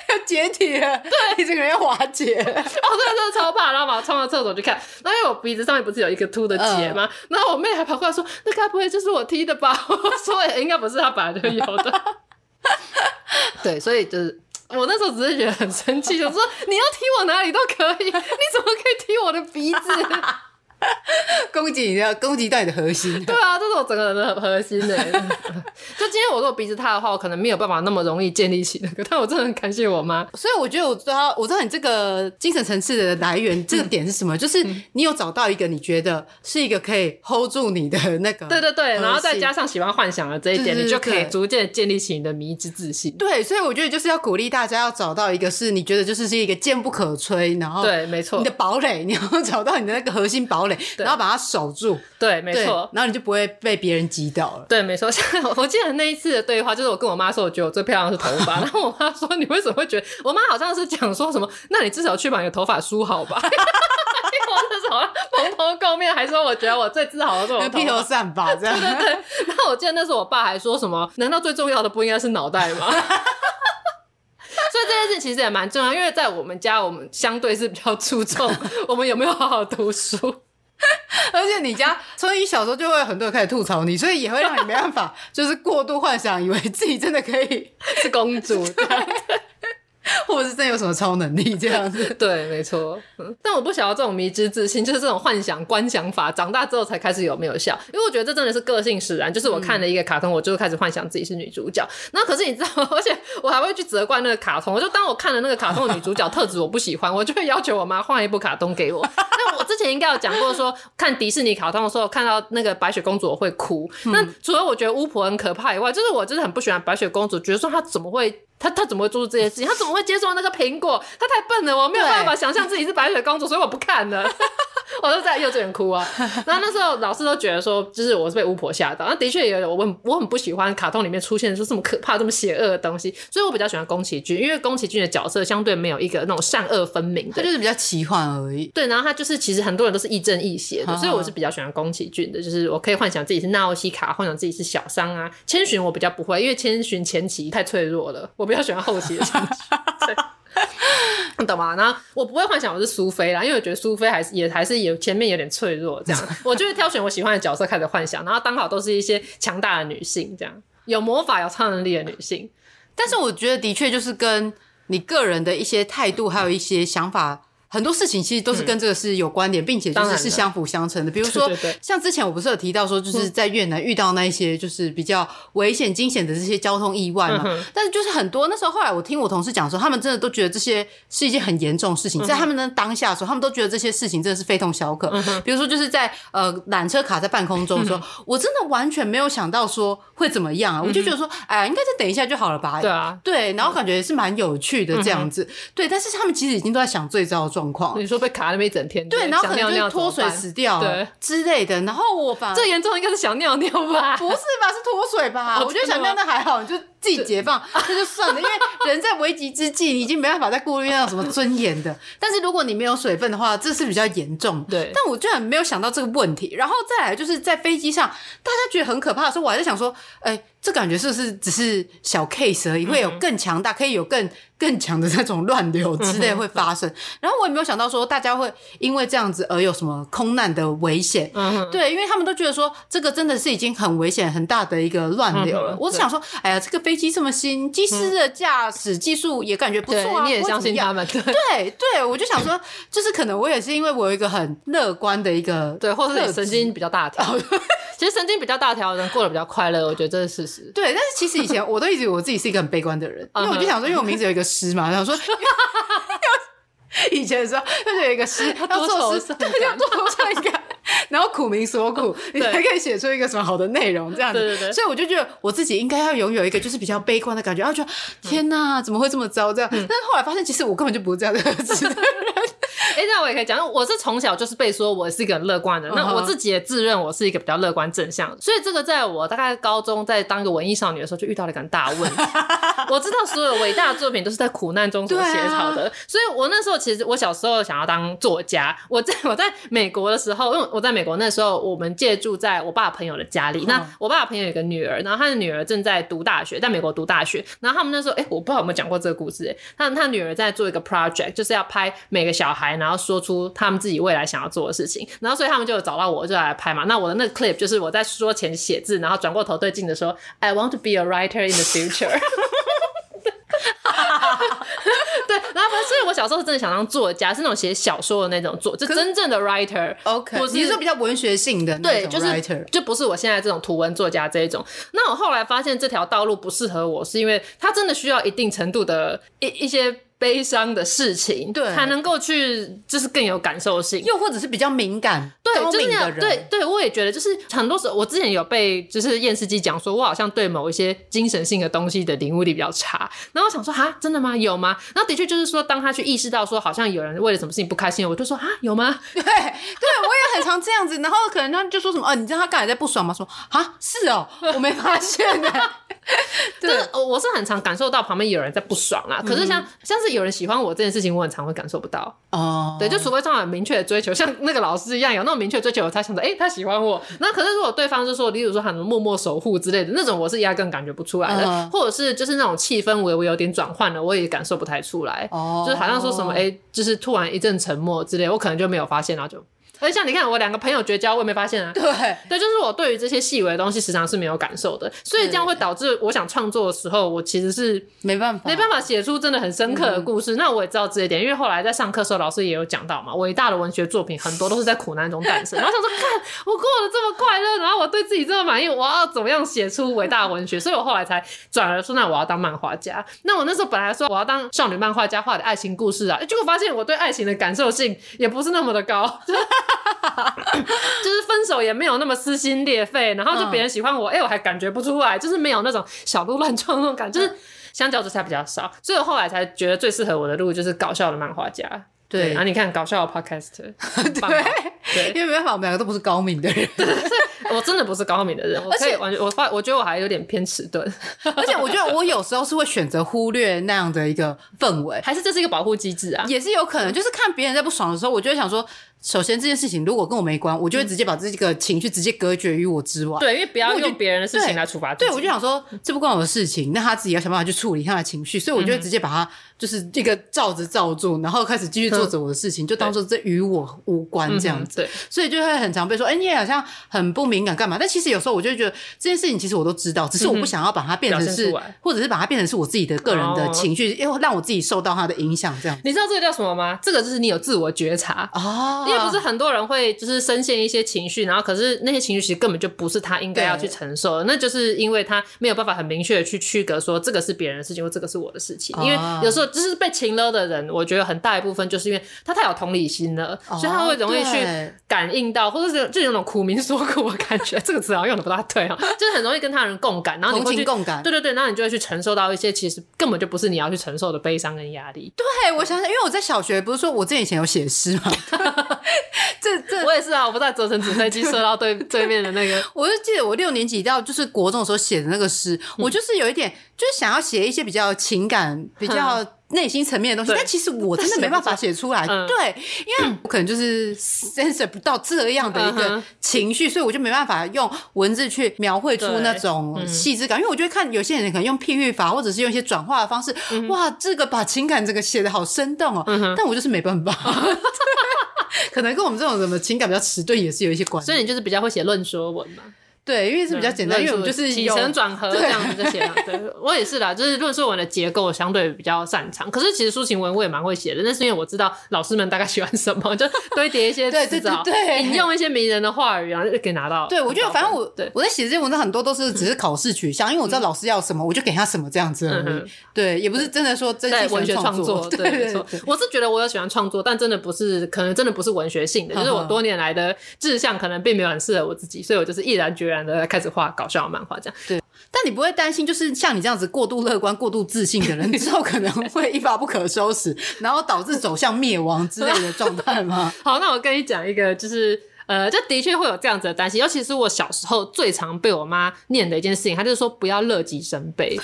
B: 要解体了，对，你整个人要瓦解了。”哦，
A: 真的真的超怕，然后把我冲到厕所去看，然后因为我鼻子上面不是有一个凸的结吗？嗯、然后我妹还跑过来说：“那该不会就是我踢的吧？” 我说：“也应该不是，他本来就有的。”对，所以就是我那时候只是觉得很生气，就说：“你要踢我哪里都可以，你怎么可以踢我的鼻子？”
B: 攻击你的攻击到你的核心，
A: 对啊，这是我整个人的核心呢。就今天我如果鼻子塌的话，我可能没有办法那么容易建立起那个。但我真的很感谢我妈，
B: 所以我觉得我知道，我知道你这个精神层次的来源，这个点是什么？就是你有找到一个你觉得是一个可以 hold 住你的那个，
A: 对对对，然后再加上喜欢幻想的这一点，你就可以逐渐建立起你的迷之自信。
B: 对，所以我觉得就是要鼓励大家要找到一个是你觉得就是是一个坚不可摧，然后
A: 对，没错，
B: 你的堡垒，你要找到你的那个核心堡垒，然后把它。守住，
A: 对，没错，
B: 然后你就不会被别人挤掉了。
A: 对，没错。像 我记得那一次的对话，就是我跟我妈说，我觉得我最漂亮的是头发。然后我妈说：“你为什么会觉得？”我妈好像是讲说什么？那你至少去把你的头发梳好吧。因为我那时候蓬头垢面，还说我觉得我最自豪的是我
B: 披头散发这样。
A: 对对对。然后我记得那时候我爸还说什么？难道最重要的不应该是脑袋吗？所以这件事其实也蛮重要，因为在我们家，我们相对是比较注重我们有没有好好读书。
B: 而且你家从你小时候就会很多人开始吐槽你，所以也会让你没办法，就是过度幻想，以为自己真的可以
A: 是公主。
B: 或者是真有什么超能力这样子？
A: 对，没错。嗯，但我不想要这种迷之自信，就是这种幻想观想法，长大之后才开始有没有效？因为我觉得这真的是个性使然。就是我看了一个卡通，我就开始幻想自己是女主角。那、嗯、可是你知道，而且我还会去责怪那个卡通。我就当我看了那个卡通的女主角特质我不喜欢，我就会要求我妈换一部卡通给我。那我之前应该有讲过说，说看迪士尼卡通的时候，看到那个白雪公主我会哭。嗯、那除了我觉得巫婆很可怕以外，就是我真的很不喜欢白雪公主，觉得说她怎么会。她她怎么会做出这些事情？她怎么会接受那个苹果？他太笨了，我没有办法想象自己是白雪公主，所以我不看了。我就在幼稚园哭啊。然后那时候老师都觉得说，就是我是被巫婆吓到。那的确也有，我很我很不喜欢卡通里面出现说这么可怕、这么邪恶的东西，所以我比较喜欢宫崎骏，因为宫崎骏的角色相对没有一个那种善恶分明的，
B: 他就是比较奇幻而已。
A: 对，然后他就是其实很多人都是亦正亦邪的，所以我是比较喜欢宫崎骏的，就是我可以幻想自己是纳奥西卡，幻想自己是小桑啊。千寻我比较不会，因为千寻前期太脆弱了，我比较喜欢后期的。你 懂吗？然后我不会幻想我是苏菲啦，因为我觉得苏菲还是也还是有前面有点脆弱，这样 我就会挑选我喜欢的角色开始幻想，然后刚好都是一些强大的女性，这样有魔法有超能力的女性。
B: 但是我觉得的确就是跟你个人的一些态度还有一些想法很多事情其实都是跟这个是有关联，并且就是是相辅相成的。比如说，像之前我不是有提到说，就是在越南遇到那一些就是比较危险、惊险的这些交通意外嘛。但是就是很多那时候后来我听我同事讲说，他们真的都觉得这些是一件很严重的事情，在他们的当下的时候，他们都觉得这些事情真的是非同小可。比如说，就是在呃缆车卡在半空中的时候，我真的完全没有想到说会怎么样啊！我就觉得说，哎呀，应该再等一下就好了吧？对啊，对，然后感觉也是蛮有趣的这样子。对，但是他们其实已经都在想最糟的状况。
A: 你说被卡那么一整天，
B: 对，然后可能就脱水死掉，对之类的。然后我反
A: 最严重应该是想尿尿吧？
B: 不是吧？是脱水吧？我觉得想尿尿还好，就。自己解放这就算了，因为人在危急之际，你已经没办法再顾虑那种什么尊严的。但是如果你没有水分的话，这是比较严重。对，但我居然没有想到这个问题。然后再来就是在飞机上，大家觉得很可怕的时候，我还在想说，哎、欸。这感觉是不是只是小 case 而已？会有更强大，可以有更更强的那种乱流之类会发生。然后我也没有想到说大家会因为这样子而有什么空难的危险。嗯对，因为他们都觉得说这个真的是已经很危险、很大的一个乱流了。我只想说，哎呀，这个飞机这么新，机师的驾驶技术也感觉不错啊。
A: 你也相信他们？对
B: 对对，我就想说，就是可能我也是因为我有一个很乐观的一个
A: 对，或者是神经比较大条。其实神经比较大条的人过得比较快乐，我觉得这是事实。
B: 对，但是其实以前我都一直以为我自己是一个很悲观的人，因为我就想说，因为我名字有一个诗嘛，然后说，以前的时候就是有一个诗，要做诗，对，要做出一个，然后苦民所苦，你才可以写出一个什么好的内容，这样子。对对对。所以我就觉得我自己应该要拥有一个就是比较悲观的感觉，然后觉得天哪，怎么会这么糟？这样。但是后来发现，其实我根本就不是这样的人。
A: 哎，那我也可以讲，我是从小就是被说我是一个很乐观的人，那我自己也自认我是一个比较乐观正向的，所以这个在我大概高中在当个文艺少女的时候就遇到了一个大问题。我知道所有伟大的作品都是在苦难中所写好的，所以我那时候其实我小时候想要当作家。我在我在美国的时候，因为我在美国那时候我们借住在我爸朋友的家里，那我爸朋友有个女儿，然后他的女儿正在读大学，在美国读大学，然后他们那时候哎，我不知道有没有讲过这个故事，哎，他他女儿在做一个 project，就是要拍每个小孩。然后说出他们自己未来想要做的事情，然后所以他们就找到我，就来拍嘛。那我的那个 clip 就是我在桌前写字，然后转过头对镜子说：“I want to be a writer in the future。” 对，然后所以，我小时候是真的想当作家，是那种写小说的那种作，就真正的 writer。OK，
B: 你是说比较文学性的 writer，
A: 对，就是就不是我现在这种图文作家这一种。那我后来发现这条道路不适合我，是因为它真的需要一定程度的一一些。悲伤的事情，对，才能够去，就是更有感受性，
B: 又或者是比较敏感、
A: 对，就是那样，对，对，我也觉得，就是很多时候，我之前有被就是验尸机讲说，我好像对某一些精神性的东西的领悟力比较差，然后我想说，哈，真的吗？有吗？然后的确就是说，当他去意识到说，好像有人为了什么事情不开心，我就说，啊，有吗？
B: 对，对，我也很常这样子，然后可能他就说什么，哦，你知道他刚才在不爽吗？说，啊，是哦，我没发现呢。
A: 对，我是很常感受到旁边有人在不爽啊。可是像像是有人喜欢我这件事情，我很常会感受不到哦。对，就除非这种很明确的追求，像那个老师一样有那种明确追求，我才想着，哎，他喜欢我。那可是如果对方就说，例如说喊默默守护之类的那种，我是压根感觉不出来的。或者是就是那种气氛微微有点转换了，我也感受不太出来。哦，就是好像说什么，哎，就是突然一阵沉默之类，我可能就没有发现，然后就。而且像你看，我两个朋友绝交，我也没发现啊。
B: 对，
A: 对，就是我对于这些细微的东西，时常是没有感受的，所以这样会导致我想创作的时候，我其实是
B: 没办法，
A: 没办法写出真的很深刻的故事。嗯、那我也知道这一点，因为后来在上课的时候，老师也有讲到嘛，伟大的文学作品很多都是在苦难中诞生。然后想说，看我过得这么快乐，然后我对自己这么满意，我要怎么样写出伟大的文学？所以我后来才转而说，那我要当漫画家。那我那时候本来说我要当少女漫画家，画的爱情故事啊，结果发现我对爱情的感受性也不是那么的高。就是分手也没有那么撕心裂肺，然后就别人喜欢我，哎、嗯欸，我还感觉不出来，就是没有那种小鹿乱撞那种感觉，就是相较之下比较少，所以我后来才觉得最适合我的路就是搞笑的漫画家。对，然后你看搞笑的 podcast，
B: 对，对，因为没办法，我们两个都不是高明的人，
A: 我真的不是高明的人，而且完全我发，我觉得我还有点偏迟钝，
B: 而且我觉得我有时候是会选择忽略那样的一个氛围，
A: 还是这是一个保护机制啊？
B: 也是有可能，就是看别人在不爽的时候，我就会想说，首先这件事情如果跟我没关，我就会直接把这个情绪直接隔绝于我之外。
A: 对，因为不要用别人的事情来处罚自己。
B: 对，我就想说，这不关我的事情，那他自己要想办法去处理他的情绪，所以我就会直接把他就是一个照着照做，然后开始继续做着我的事情，就当做这与我无关这样子。对，所以就会很常被说，哎，你也好像很不敏感干嘛？但其实有时候我就觉得这件事情其实我都知道，只是我不想要把它变成是，或者是把它变成是我自己的个人的情绪，因为让我自己受到他的影响这样。
A: 你知道这个叫什么吗？这个就是你有自我觉察哦，因为不是很多人会就是深陷一些情绪，然后可是那些情绪其实根本就不是他应该要去承受的，那就是因为他没有办法很明确的去区隔说这个是别人的事情或这个是我的事情。因为有时候就是被情勒的人，我觉得很大一部分就是因为他太有同理心了，所以他会容易去感应到，或者是就有种苦民说苦的感觉。这个词好像用的不大对啊，就是很容易跟他人共感，然后你会去
B: 共感，
A: 对对对，然后你就会去承受到一些其实根本就不是你要去承受的悲伤跟压力。
B: 对，我想想，因为我在小学不是说我之前以前有写诗吗？这这。
A: 我也是啊，我不知道折成纸飞机射到对对面的那个，
B: 我就记得我六年级到就是国中的时候写的那个诗，嗯、我就是有一点就是想要写一些比较情感、比较内心层面的东西，嗯、但其实我真的没办法写出来，嗯、对，因为我可能就是 sense 不到这样的一个情绪，嗯、所以我就没办法用文字去描绘出那种细致感，嗯、因为我觉得看有些人可能用譬喻法，或者是用一些转化的方式，嗯、哇，这个把情感这个写的好生动哦，嗯、但我就是没办法。可能跟我们这种什么情感比较迟钝也是有一些关系，
A: 所以你就是比较会写论说文嘛。
B: 对，因为是比较简单，因为我们就是
A: 起承转合这样子这些。对，我也是啦，就是论述文的结构相对比较擅长。可是其实抒情文我也蛮会写的，那是因为我知道老师们大概喜欢什么，就堆叠一些词，藻引用一些名人的话语，然后就可以拿到。
B: 对，我觉得反正我对我在写这些文章很多都是只是考试取向，因为我知道老师要什么，我就给他什么这样子而已。对，也不是真的说真心文学创作。对，没错。我是觉得我有喜欢创作，但真的不是，可能真的不是文学性的，就是我多年来的志向可能并没有很适合我自己，所以我就是毅然决然的开始画。搞笑的漫画这样，对，但你不会担心，就是像你这样子过度乐观、过度自信的人，之后可能会一发不可收拾，然后导致走向灭亡之类的状态吗？
A: 好，那我跟你讲一个，就是呃，就的确会有这样子的担心，尤其是我小时候最常被我妈念的一件事情，她就是说不要乐极生悲。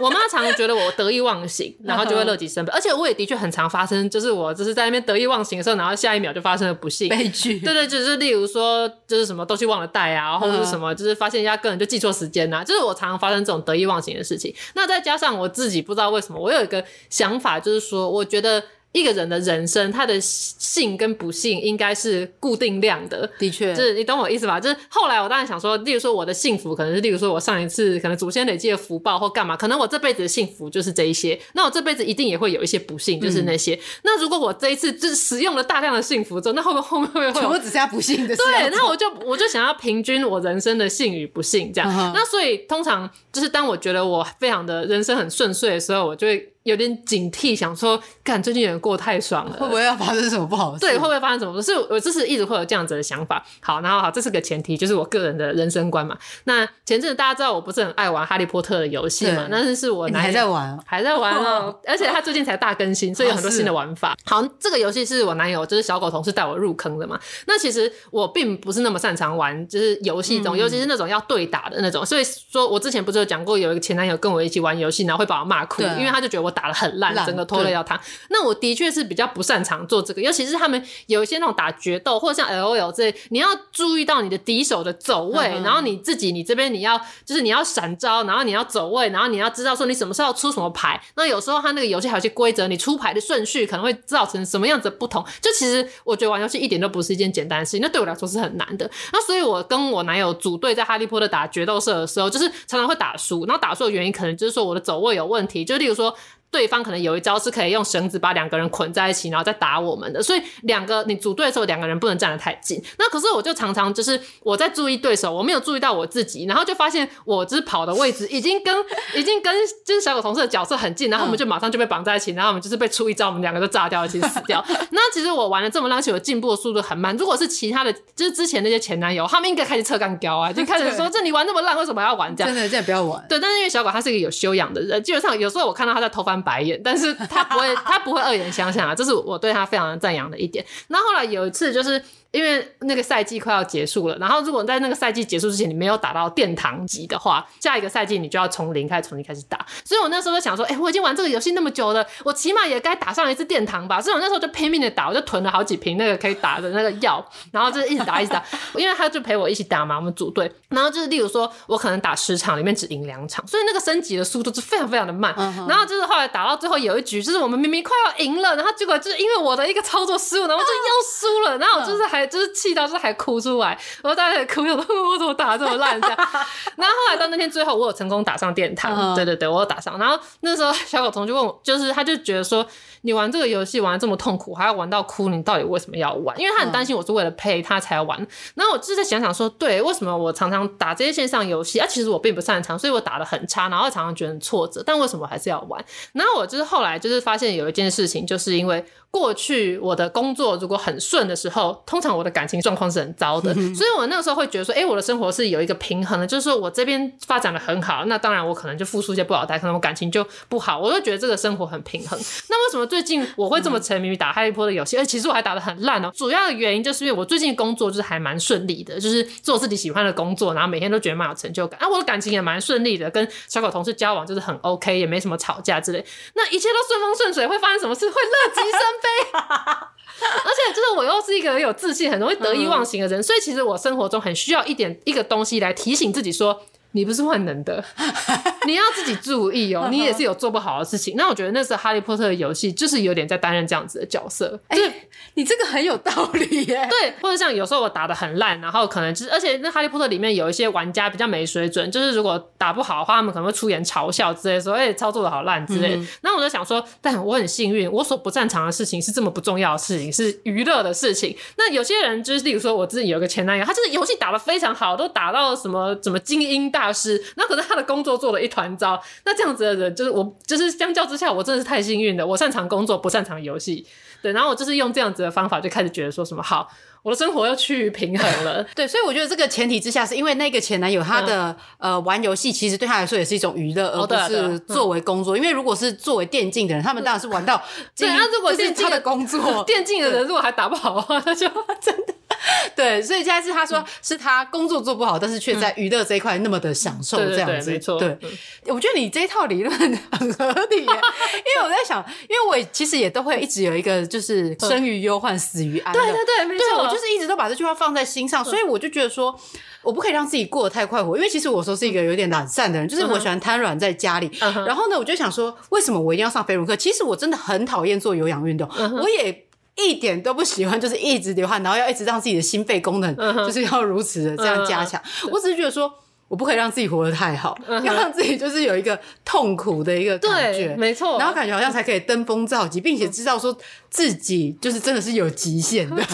A: 我妈常常觉得我得意忘形，然后就会乐极生悲，而且我也的确很常发生，就是我就是在那边得意忘形的时候，然后下一秒就发生了不幸
B: 悲剧。
A: 对对，就是例如说，就是什么东西忘了带啊，或者是什么，就是发现人家个人就记错时间呐，就是我常常发生这种得意忘形的事情。那再加上我自己不知道为什么，我有一个想法，就是说，我觉得。一个人的人生，他的幸跟不幸应该是固定量的。
B: 的确，
A: 就是你懂我意思吧？就是后来我当然想说，例如说我的幸福，可能是例如说我上一次可能祖先累积的福报或干嘛，可能我这辈子的幸福就是这一些。那我这辈子一定也会有一些不幸，就是那些。嗯、那如果我这一次就是使用了大量的幸福之后，那后面后面会不会会
B: 我只剩下不幸的？
A: 对，那我就我就想要平均我人生的幸与不幸这样。Uh. 那所以通常就是当我觉得我非常的人生很顺遂的时候，我就会。有点警惕，想说，干最近有人过太爽了，
B: 会不会要发生什么不好的事？
A: 对，会不会发生什么事？是我就是一直会有这样子的想法。好，然后好，这是个前提，就是我个人的人生观嘛。那前阵子大家知道我不是很爱玩哈利波特的游戏嘛？但是是我男友
B: 还在玩，
A: 还在玩哦。而且他最近才大更新，所以有很多新的玩法。好，这个游戏是我男友就是小狗同事带我入坑的嘛。那其实我并不是那么擅长玩，就是游戏中，尤其是那种要对打的那种。所以说我之前不是有讲过，有一个前男友跟我一起玩游戏，然后会把我骂哭，因为他就觉得我打的很烂。整个拖累到他，那我的确是比较不擅长做这个，尤其是他们有一些那种打决斗或者像 LOL 这，你要注意到你的敌手的走位，然后你自己你这边你要就是你要闪招，然后你要走位，然后你要知道说你什么时候出什么牌。那有时候他那个游戏还有些规则，你出牌的顺序可能会造成什么样子的不同。就其实我觉得玩游戏一点都不是一件简单的事情，那对我来说是很难的。那所以我跟我男友组队在哈利波特打决斗社的时候，就是常常会打输，然后打输的原因可能就是说我的走位有问题，就例如说。对方可能有一招是可以用绳子把两个人捆在一起，然后再打我们的。所以两个你组队的时候，两个人不能站得太近。那可是我就常常就是我在注意对手，我没有注意到我自己，然后就发现我就是跑的位置已经跟已经跟就是小狗同事的角色很近，然后我们就马上就被绑在一起，然后我们就是被出一招，我们两个就炸掉，一起死掉。那其实我玩了这么烂，其实我进步的速度很慢。如果是其他的，就是之前那些前男友，他们应该开始侧杠胶啊，就开始说这你玩那么烂，为什么要玩这样？
B: 真的，真的不要玩。
A: 对，但是因为小狗他是一个有修养的人，基本上有时候我看到他在偷翻白眼，但是。他不会，他不会恶言相向啊，这是我对他非常赞扬的一点。那后来有一次，就是因为那个赛季快要结束了，然后如果在那个赛季结束之前你没有打到殿堂级的话，下一个赛季你就要从零开始重新开始打。所以我那时候就想说，哎、欸，我已经玩这个游戏那么久了，我起码也该打上一次殿堂吧。所以我那时候就拼命的打，我就囤了好几瓶那个可以打的那个药，然后就是一直打一直打，因为他就陪我一起打嘛，我们组队。然后就是例如说我可能打十场里面只赢两场，所以那个升级的速度是非常非常的慢。然后就是后来打到最后有一局，就是我们明明快要赢了，然后结果就是因为我的一个操作失误，然后就又输了，然后我就是还。就是气到，就是还哭出来，然后大家也哭，我说我怎么打这么烂这样。然后后来到那天最后，我有成功打上殿堂，对对对，我有打上。然后那时候小狗同就问我，就是他就觉得说，你玩这个游戏玩得这么痛苦，还要玩到哭，你到底为什么要玩？因为他很担心我是为了陪他才要玩。然后我就是在想想说，对，为什么我常常打这些线上游戏啊？其实我并不擅长，所以我打的很差，然后常常觉得很挫折。但为什么还是要玩？然后我就是后来就是发现有一件事情，就是因为。过去我的工作如果很顺的时候，通常我的感情状况是很糟的，所以我那个时候会觉得说，哎、欸，我的生活是有一个平衡的，就是说我这边发展的很好，那当然我可能就付出一些不好代，可能我感情就不好，我就觉得这个生活很平衡。那为什么最近我会这么沉迷于打哈利波特游戏？而其实我还打的很烂哦。主要的原因就是因为我最近工作就是还蛮顺利的，就是做自己喜欢的工作，然后每天都觉得蛮有成就感啊。我的感情也蛮顺利的，跟小狗同事交往就是很 OK，也没什么吵架之类，那一切都顺风顺水，会发生什么事？会乐极生悲。而且就是我又是一个很有自信、很容易得意忘形的人，所以其实我生活中很需要一点一个东西来提醒自己说。你不是万能的，你要自己注意哦。你也是有做不好的事情。那我觉得那时候哈利波特的游戏就是有点在担任这样子的角色。哎、欸，
B: 你这个很有道理耶。
A: 对，或者像有时候我打的很烂，然后可能就是，而且那哈利波特里面有一些玩家比较没水准，就是如果打不好的话，他们可能会出言嘲笑之类，说哎、欸、操作的好烂之类。嗯、那我就想说，但我很幸运，我所不擅长的事情是这么不重要的事情，是娱乐的事情。那有些人就是，例如说我自己有一个前男友，他就是游戏打的非常好，都打到什么什么精英大。大师，那可是他的工作做了一团糟。那这样子的人，就是我，就是相较之下，我真的是太幸运了。我擅长工作，不擅长游戏。对，然后我就是用这样子的方法，就开始觉得说什么好，我的生活要趋于平衡了。
B: 对，所以我觉得这个前提之下，是因为那个前男友他的、嗯、呃玩游戏，其实对他来说也是一种娱乐，而不是作为工作。因为如果是作为电竞的人，他们当然是玩到
A: 对。那如果是他的工作，电竞的人如果还打不好的话，那就真的。
B: 对，所以现在是他说是他工作做不好，嗯、但是却在娱乐这一块那么的享受这样子。
A: 对，对，对，没错。对，
B: 嗯、我觉得你这一套理论很合理耶，因为我在想，因为我其实也都会一直有一个就是生于忧患，死于安。对对对，没错。对，我就是一直都把这句话放在心上，所以我就觉得说，我不可以让自己过得太快活，因为其实我说是一个有点懒散的人，就是我喜欢瘫软在家里。嗯、然后呢，我就想说，为什么我一定要上飞轮课？其实我真的很讨厌做有氧运动，嗯、我也。一点都不喜欢，就是一直流汗，然后要一直让自己的心肺功能，就是要如此的这样加强。Uh. 我只是觉得说，我不可以让自己活得太好，uh. 要让自己就是有一个痛苦的一个感觉，
A: 没错，
B: 然后感觉好像才可以登峰造极，并且知道说自己就是真的是有极限的。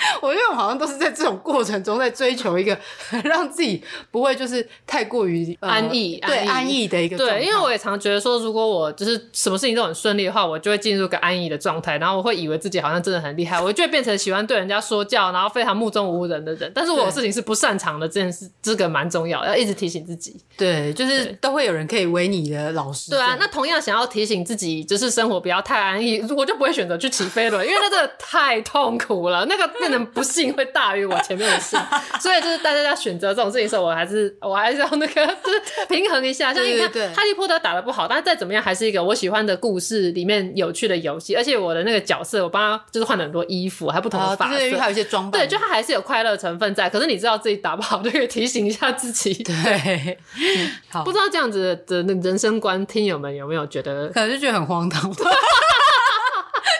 B: 我觉得我好像都是在这种过程中在追求一个让自己不会就是太过于、呃、
A: 安逸，
B: 对安逸，安逸的一个。
A: 对，因为我也常觉得说，如果我就是什么事情都很顺利的话，我就会进入一个安逸的状态，然后我会以为自己好像真的很厉害，我就会变成喜欢对人家说教，然后非常目中无人的人。但是我有事情是不擅长的，这件事这个蛮重要，要一直提醒自己。
B: 对，就是都会有人可以为你的老师。
A: 对啊，那同样想要提醒自己，就是生活不要太安逸，我就不会选择去骑飞轮，因为那真的太痛苦了，那个变成不幸会大于我前面的事，所以就是大家在选择这种事情的时候，我还是我还是要那个 就是平衡一下。像你看，哈利波特打的不好，但是再怎么样还是一个我喜欢的故事里面有趣的游戏，而且我的那个角色我帮他就是换了很多衣服，还不同的发色，
B: 还、哦、有一些装扮，
A: 对，就他还是有快乐成分在。可是你知道自己打不好，就可以提醒一下自己。
B: 对，好，
A: 不知道这样子的那人生观，听友们有没有觉得，
B: 可能就觉得很荒唐。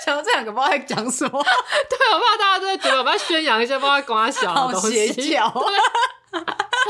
B: 想到这两个不知道在讲什么，
A: 对，我怕大家都在觉得我们要宣扬一些不知道光小的东西，
B: 邪教。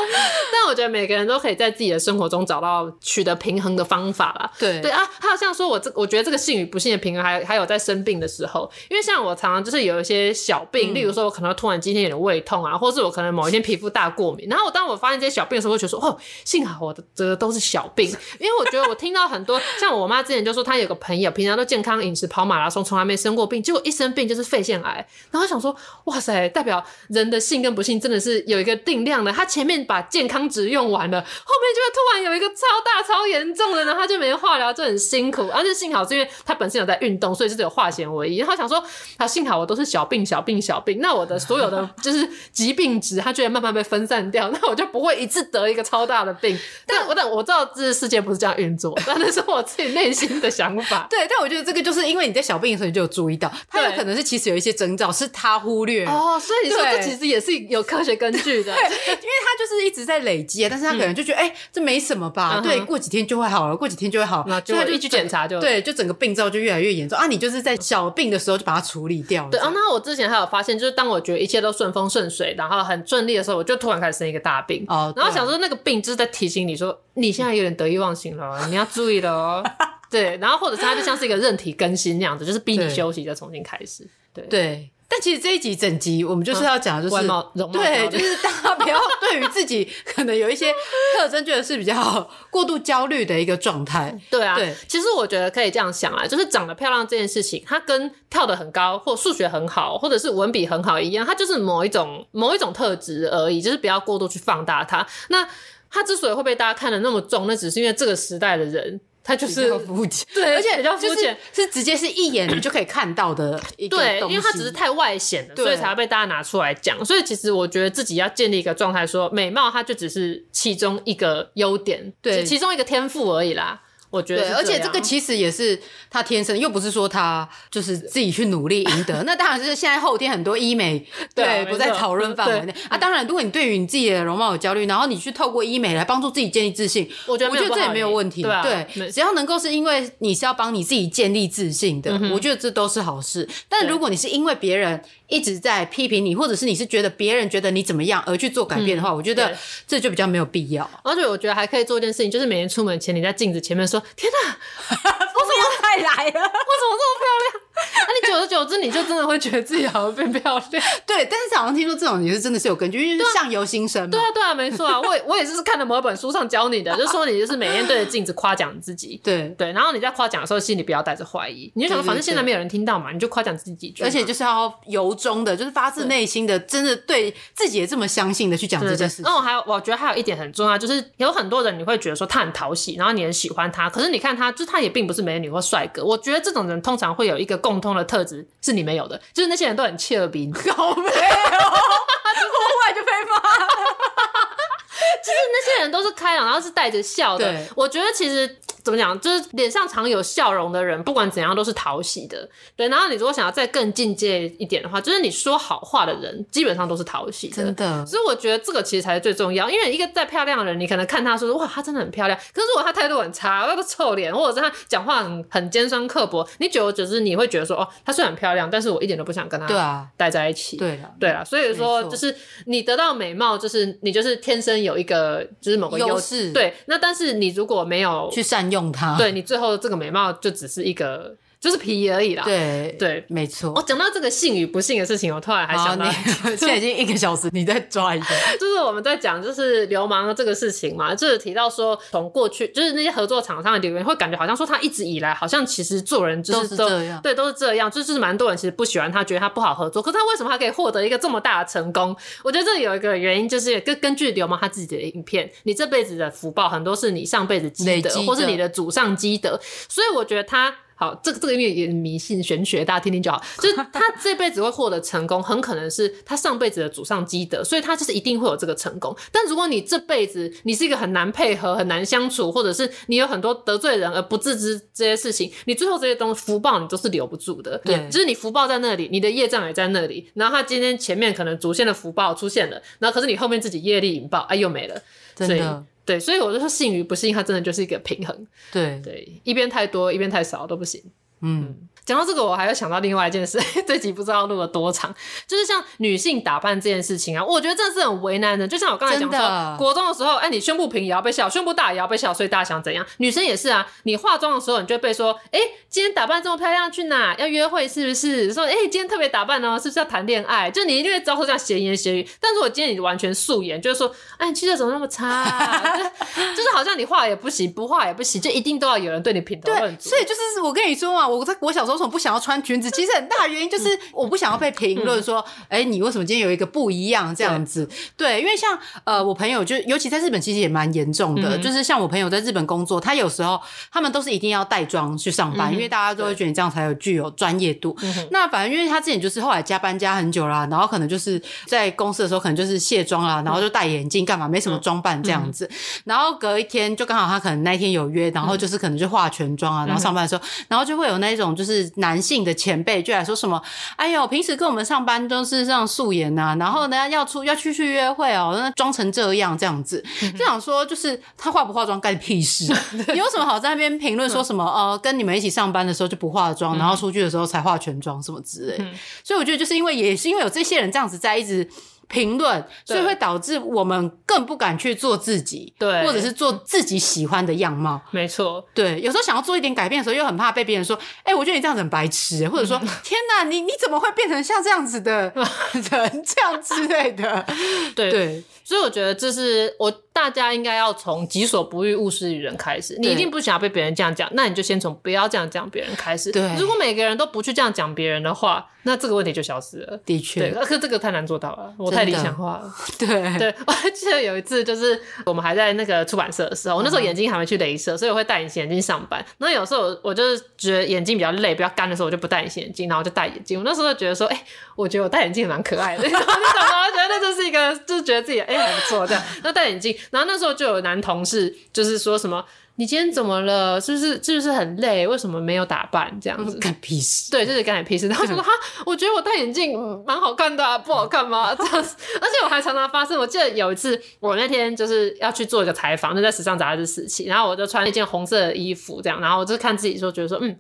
A: 但我觉得每个人都可以在自己的生活中找到取得平衡的方法啦。
B: 对
A: 对啊，还有像说我这，我觉得这个幸与不幸的平衡还，还还有在生病的时候，因为像我常常就是有一些小病，嗯、例如说我可能突然今天有点胃痛啊，或是我可能某一天皮肤大过敏，然后我当我发现这些小病的时候，我会觉得说哦，幸好我的这个都是小病，因为我觉得我听到很多像我妈之前就说她有个朋友平常都健康饮食跑马拉松，从来没生过病，结果一生病就是肺腺癌，然后想说哇塞，代表人的幸跟不幸真的是有一个定量的，他前面。把健康值用完了，后面就会突然有一个超大超严重的，然后他就没化疗，就很辛苦。而且幸好是因为他本身有在运动，所以是有化险为夷。然后想说，他幸好我都是小病小病小病，那我的所有的 就是疾病值，他居然慢慢被分散掉，那我就不会一次得一个超大的病。但我但我知道这世界不是这样运作，但那是我自己内心的想法。
B: 对，但我觉得这个就是因为你在小病的时候你就有注意到，他有可能是其实有一些征兆是他忽略
A: 哦，所以你说这其实也是有科学根据的，
B: 对，因为他就是一直在累积，但是他可能就觉得哎、这没什么吧，嗯、对，过几天就会好了，过几天就会好，那就
A: 一去检查就
B: 对，就整个病灶就越来越严重啊。你就是在小病的时候就把它处理掉了。
A: 对啊，那我之前还有发现，就是当我觉得一切都顺风顺水，然后很顺利的时候，我就突然开始生一个大病哦，然后想说那个病就是在提醒你说你现在有点得意忘形了，你要注意了哦。对，然后或者是它就像是一个韧体更新那样子，就是逼你休息，再重新开始。对
B: 对，但其实这一集整集我们就是要讲的就是、对，就是大家不要对于自己可能有一些特征觉得是比较过度焦虑的一个状态。
A: 对啊，对，其实我觉得可以这样想啊，就是长得漂亮这件事情，它跟跳得很高或数学很好，或者是文笔很好一样，它就是某一种某一种特质而已，就是不要过度去放大它。那它之所以会被大家看得那么重，那只是因为这个时代的人。他就是
B: 肤浅，
A: 对，
B: 而且
A: 比较肤浅，
B: 是直接是一眼你就可以看到的一个。
A: 对，因为它只是太外显了，所以才要被大家拿出来讲。所以其实我觉得自己要建立一个状态，说美貌它就只是其中一个优点，对，其中一个天赋而已啦。我觉得对，
B: 而且这个其实也是他天生，又不是说他就是自己去努力赢得。那当然就是现在后天很多医美 对，对不在讨论范围内啊。当然，如果你对于你自己的容貌有焦虑，然后你去透过医美来帮助自己建立自信，我觉得我觉得这也没有问题。对，啊、对，只要能够是因为你是要帮你自己建立自信的，嗯、我觉得这都是好事。但如果你是因为别人一直在批评你，或者是你是觉得别人觉得你怎么样而去做改变的话，嗯、我觉得这就比较没有必要。
A: 而且我觉得还可以做一件事情，就是每天出门前你在镜子前面说：“天哪！”我怎么太来了？我怎么这么漂亮？那、啊、你久而久之，你就真的会觉得自己好像变漂亮。
B: 对，但是好像听说这种也是真的是有根据，因为相由心生嘛。
A: 对啊，对啊，没错啊。我我也是看了某一本书上教你的，就说你就是每天对着镜子夸奖自己。对对，然后你在夸奖的时候，心里不要带着怀疑，你就想，反正现在没有人听到嘛，你就夸奖自己几句。
B: 而且就是要由衷的，就是发自内心的，真的对自己也这么相信的去讲这件事。
A: 情。那我还有，我觉得还有一点很重要，就是有很多人你会觉得说他很讨喜，然后你很喜欢他，可是你看他，就是他也并不是美女或帅哥。我觉得这种人通常会有一个共通的特质。是你没有的，就是那些人都很切尔宾，
B: 好没有，这个坏就被骂。
A: 就是那些人都是开朗，然后是带着笑的。我觉得其实。怎么讲？就是脸上常有笑容的人，不管怎样都是讨喜的。对，然后你如果想要再更进阶一点的话，就是你说好话的人，基本上都是讨喜的。
B: 真的。
A: 所以我觉得这个其实才是最重要，因为一个再漂亮的人，你可能看他说哇，她真的很漂亮。可是如果他态度很差，那个臭脸，或者是他讲话很很尖酸刻薄，你久而久之你会觉得说哦，她虽然很漂亮，但是我一点都不想跟她对啊待在一起。对啊，对啊。所以说，就是你得到美貌，就是你就是天生有一个就是某个优势。对。那但是你如果没有
B: 去善用它，
A: 对你。最后，这个美貌就只是一个。就是皮而已啦。对
B: 对，没错。
A: 我讲到这个幸与不幸的事情，我突然还想到，
B: 现在已经一个小时，你再抓一下。
A: 就是我们在讲就是流氓的这个事情嘛，就是提到说从过去就是那些合作厂商的留言，会感觉好像说他一直以来好像其实做人就是都，都是这样，对，都是这样，就是蛮多人其实不喜欢他，觉得他不好合作。可是他为什么他可以获得一个这么大的成功？我觉得这有一个原因，就是根根据流氓他自己的影片，你这辈子的福报很多是你上辈子积德，或是你的祖上积德，所以我觉得他。好，这个这个因为也迷信玄学，大家听听就好。就是他 这辈子会获得成功，很可能是他上辈子的祖上积德，所以他就是一定会有这个成功。但如果你这辈子你是一个很难配合、很难相处，或者是你有很多得罪人而不自知这些事情，你最后这些东西福报你都是留不住的。对，就是你福报在那里，你的业障也在那里。然后他今天前面可能祖先的福报出现了，然后可是你后面自己业力引爆，哎，又没了。真的。对，所以我就说信与不信，它真的就是一个平衡。对对，一边太多，一边太少都不行。嗯。讲到这个，我还要想到另外一件事。这集不知道录了多长，就是像女性打扮这件事情啊，我觉得真的是很为难的。就像我刚才讲说，的国中的时候，哎，你胸部平也要被笑，胸部大也要被笑，所以大家想怎样？女生也是啊，你化妆的时候，你就会被说，哎，今天打扮这么漂亮，去哪？要约会是不是？说，哎，今天特别打扮哦，是不是要谈恋爱？就你一定会遭受这样闲言闲语。但如果今天你完全素颜，就是说，哎，你气色怎么那么差啊？就是，就是好像你化也不行，不化也不行，就一定都要有人对你评头论足。
B: 对，所以就是我跟你说嘛，我在我小时候。什么不想要穿裙子？其实很大原因就是我不想要被评论说，哎、你为什么今天有一个不一样这样子？对，对，因为像呃，我朋友就尤其在日本，其实也蛮严重的、嗯，就是像我朋友在日本工作，他有时候他们都是一定要带妆去上班、嗯，因为大家都会觉得你这样才有具有专业度。那反正因为他之前就是后来加班加很久啦，然后可能就是在公司的时候可能就是卸妆啦，然后就戴眼镜干嘛，没什么装扮这样子，然后隔一天就刚好他可能那一天有约，然后就是可能就化全妆啊，然后上班的时候，然后就会有那种就是男性的前辈就来说什么，哎呦，平时跟我们上班都是这样素颜呐，然后呢要出要去去约会哦，那装成这样这样子，就想说就是他化不化妆干屁事，你 有什么好在那边评论说什么呃，跟你们一起上班的时候就不化妆，然后出去的时候才化全妆什么之类，所以我觉得就是因为也是因为有这些人这样子在一直。评论，所以会导致我们更不敢去做自己，对，或者是做自己喜欢的样貌。
A: 没错，
B: 对，有时候想要做一点改变的时候，又很怕被别人说：“哎、欸，我觉得你这样子很白痴。”或者说：“天哪，你你怎么会变成像这样子的人？这样之类的。”对对，
A: 所以我觉得这是我大家应该要从“己所不欲，勿施于人”开始。你一定不想要被别人这样讲，那你就先从不要这样讲别人开始。对，如果每个人都不去这样讲别人的话，那这个问题就消失了。
B: 的确，
A: 对，可这个太难做到了。我太理想化了，
B: 对
A: 对，我还记得有一次，就是我们还在那个出版社的时候，我那时候眼睛还没去镭射，所以我会戴隐形眼镜上班。那有时候我我就是觉得眼睛比较累、比较干的时候，我就不戴隐形眼镜，然后就戴眼镜。我那时候就觉得说，哎、欸，我觉得我戴眼镜蛮可爱的，然后就想到，我觉得那就是一个，就是觉得自己哎、欸、还不错这样。那戴眼镜，然后那时候就有男同事就是说什么。你今天怎么了？是不是是不是很累？为什么没有打扮这样子？
B: 干屁事！
A: 对，就是干点屁事。然后就说 哈，我觉得我戴眼镜蛮好看的、啊，不好看吗？这样子。而且我还常常发生，我记得有一次，我那天就是要去做一个采访，就在时尚杂志时期，然后我就穿了一件红色的衣服，这样，然后我就看自己说，觉得说，嗯。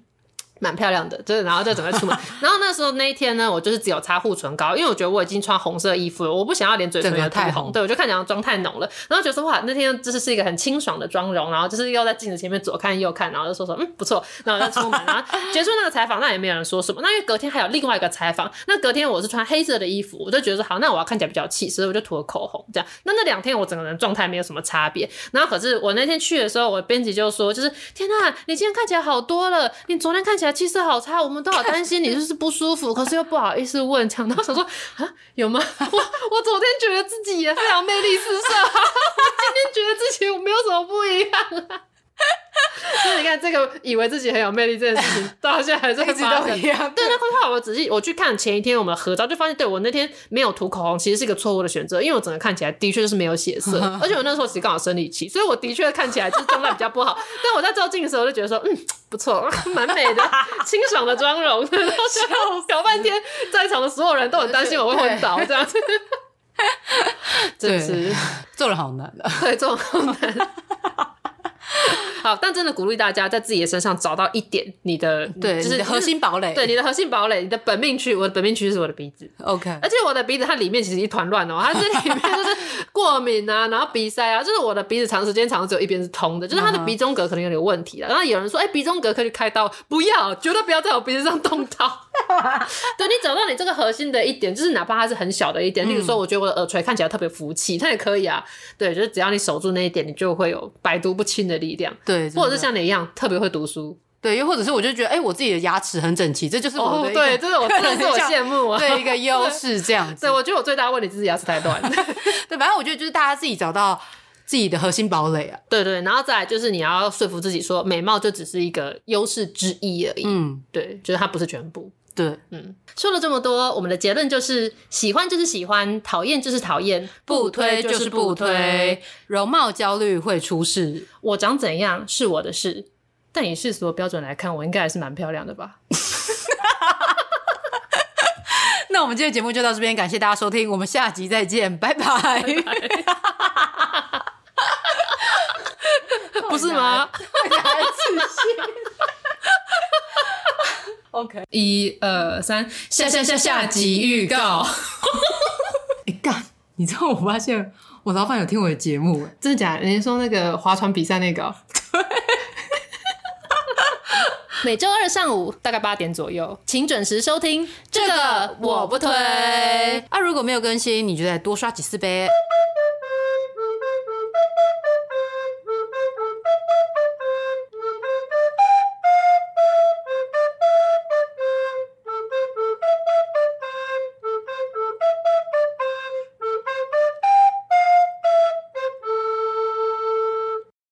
A: 蛮漂亮的，就是然后就准备出门。然后那时候那一天呢，我就是只有擦护唇膏，因为我觉得我已经穿红色衣服了，我不想要连嘴唇也太红。对，我就看起来妆太浓了。然后觉得说哇，那天就是是一个很清爽的妆容，然后就是又在镜子前面左看右看，然后就说说嗯不错，然后就出门。然后结束那个采访，那也没有人说什么。那因为隔天还有另外一个采访，那隔天我是穿黑色的衣服，我就觉得说好，那我要看起来比较气，所以我就涂了口红这样。那那两天我整个人状态没有什么差别。然后可是我那天去的时候，我编辑就说就是天呐，你今天看起来好多了，你昨天看起来气色好差。我们都好担心你就是不舒服，可是又不好意思问，这样，然后想说啊，有吗？我我昨天觉得自己也非常魅力四射，我今天觉得自己我没有什么不一样啊。所以你看，这个以为自己很有魅力这件事情，到现在还在 一直都一样。对，那后来我仔细我去看前一天我们的合照，就发现，对我那天没有涂口红，其实是一个错误的选择，因为我整个看起来的确就是没有血色，而且我那时候其实刚好生理期，所以我的确看起来就是状态比较不好。但我在照镜的时候，就觉得说，嗯，不错，蛮美的，清爽的妆容。然后搞半天，在场的所有人都很担心我会昏倒，这样子。真是
B: 做人好难的，
A: 对，做人好难。好，但真的鼓励大家在自己的身上找到一点你的，
B: 对，就是核心堡垒，
A: 对，你的核心堡垒，你的本命区。我的本命区就是我的鼻子
B: ，OK。
A: 而且我的鼻子它里面其实一团乱哦，它这里面就是 过敏啊，然后鼻塞啊，就是我的鼻子长时间长只有一边是通的，就是它的鼻中隔可能有点问题了。然后有人说，哎、欸，鼻中隔可以开刀，不要，绝对不要在我鼻子上动刀。对，你找到你这个核心的一点，就是哪怕它是很小的一点，例如说，我觉得我的耳垂看起来特别福气，它也可以啊。对，就是只要你守住那一点，你就会有百毒不侵的力量。
B: 对，
A: 或者是像你一样特别会读书，
B: 对，又或者是我就觉得，哎、欸，我自己的牙齿很整齐，这就是我的、
A: 哦、对，这是我真的是 我羡慕啊，
B: 对一个优势这样子。
A: 对，我觉得我最大的问题就是牙齿太短。
B: 对，反正我觉得就是大家自己找到自己的核心堡垒啊。
A: 对，对对，然后再来就是你要说服自己说，美貌就只是一个优势之一而已。嗯，对，就是它不是全部。
B: 对，
A: 嗯，说了这么多，我们的结论就是：喜欢就是喜欢，讨厌就是讨厌，
B: 不推就是不推。容貌焦虑会出事，
A: 我长怎样是我的事，但以世俗的标准来看，我应该还是蛮漂亮的吧？
B: 那我们今天节目就到这边，感谢大家收听，我们下集再见，拜拜。拜拜
A: 不是吗
B: OK，
A: 一二三，下下下下集预告。
B: 哎干、欸，你知道我发现我老板有听我的节目，
A: 真的假的？人家说那个划船比赛那个，对。每周二上午大概八点左右，请准时收听。这个我不推。
B: 啊，如果没有更新，你就再多刷几次呗。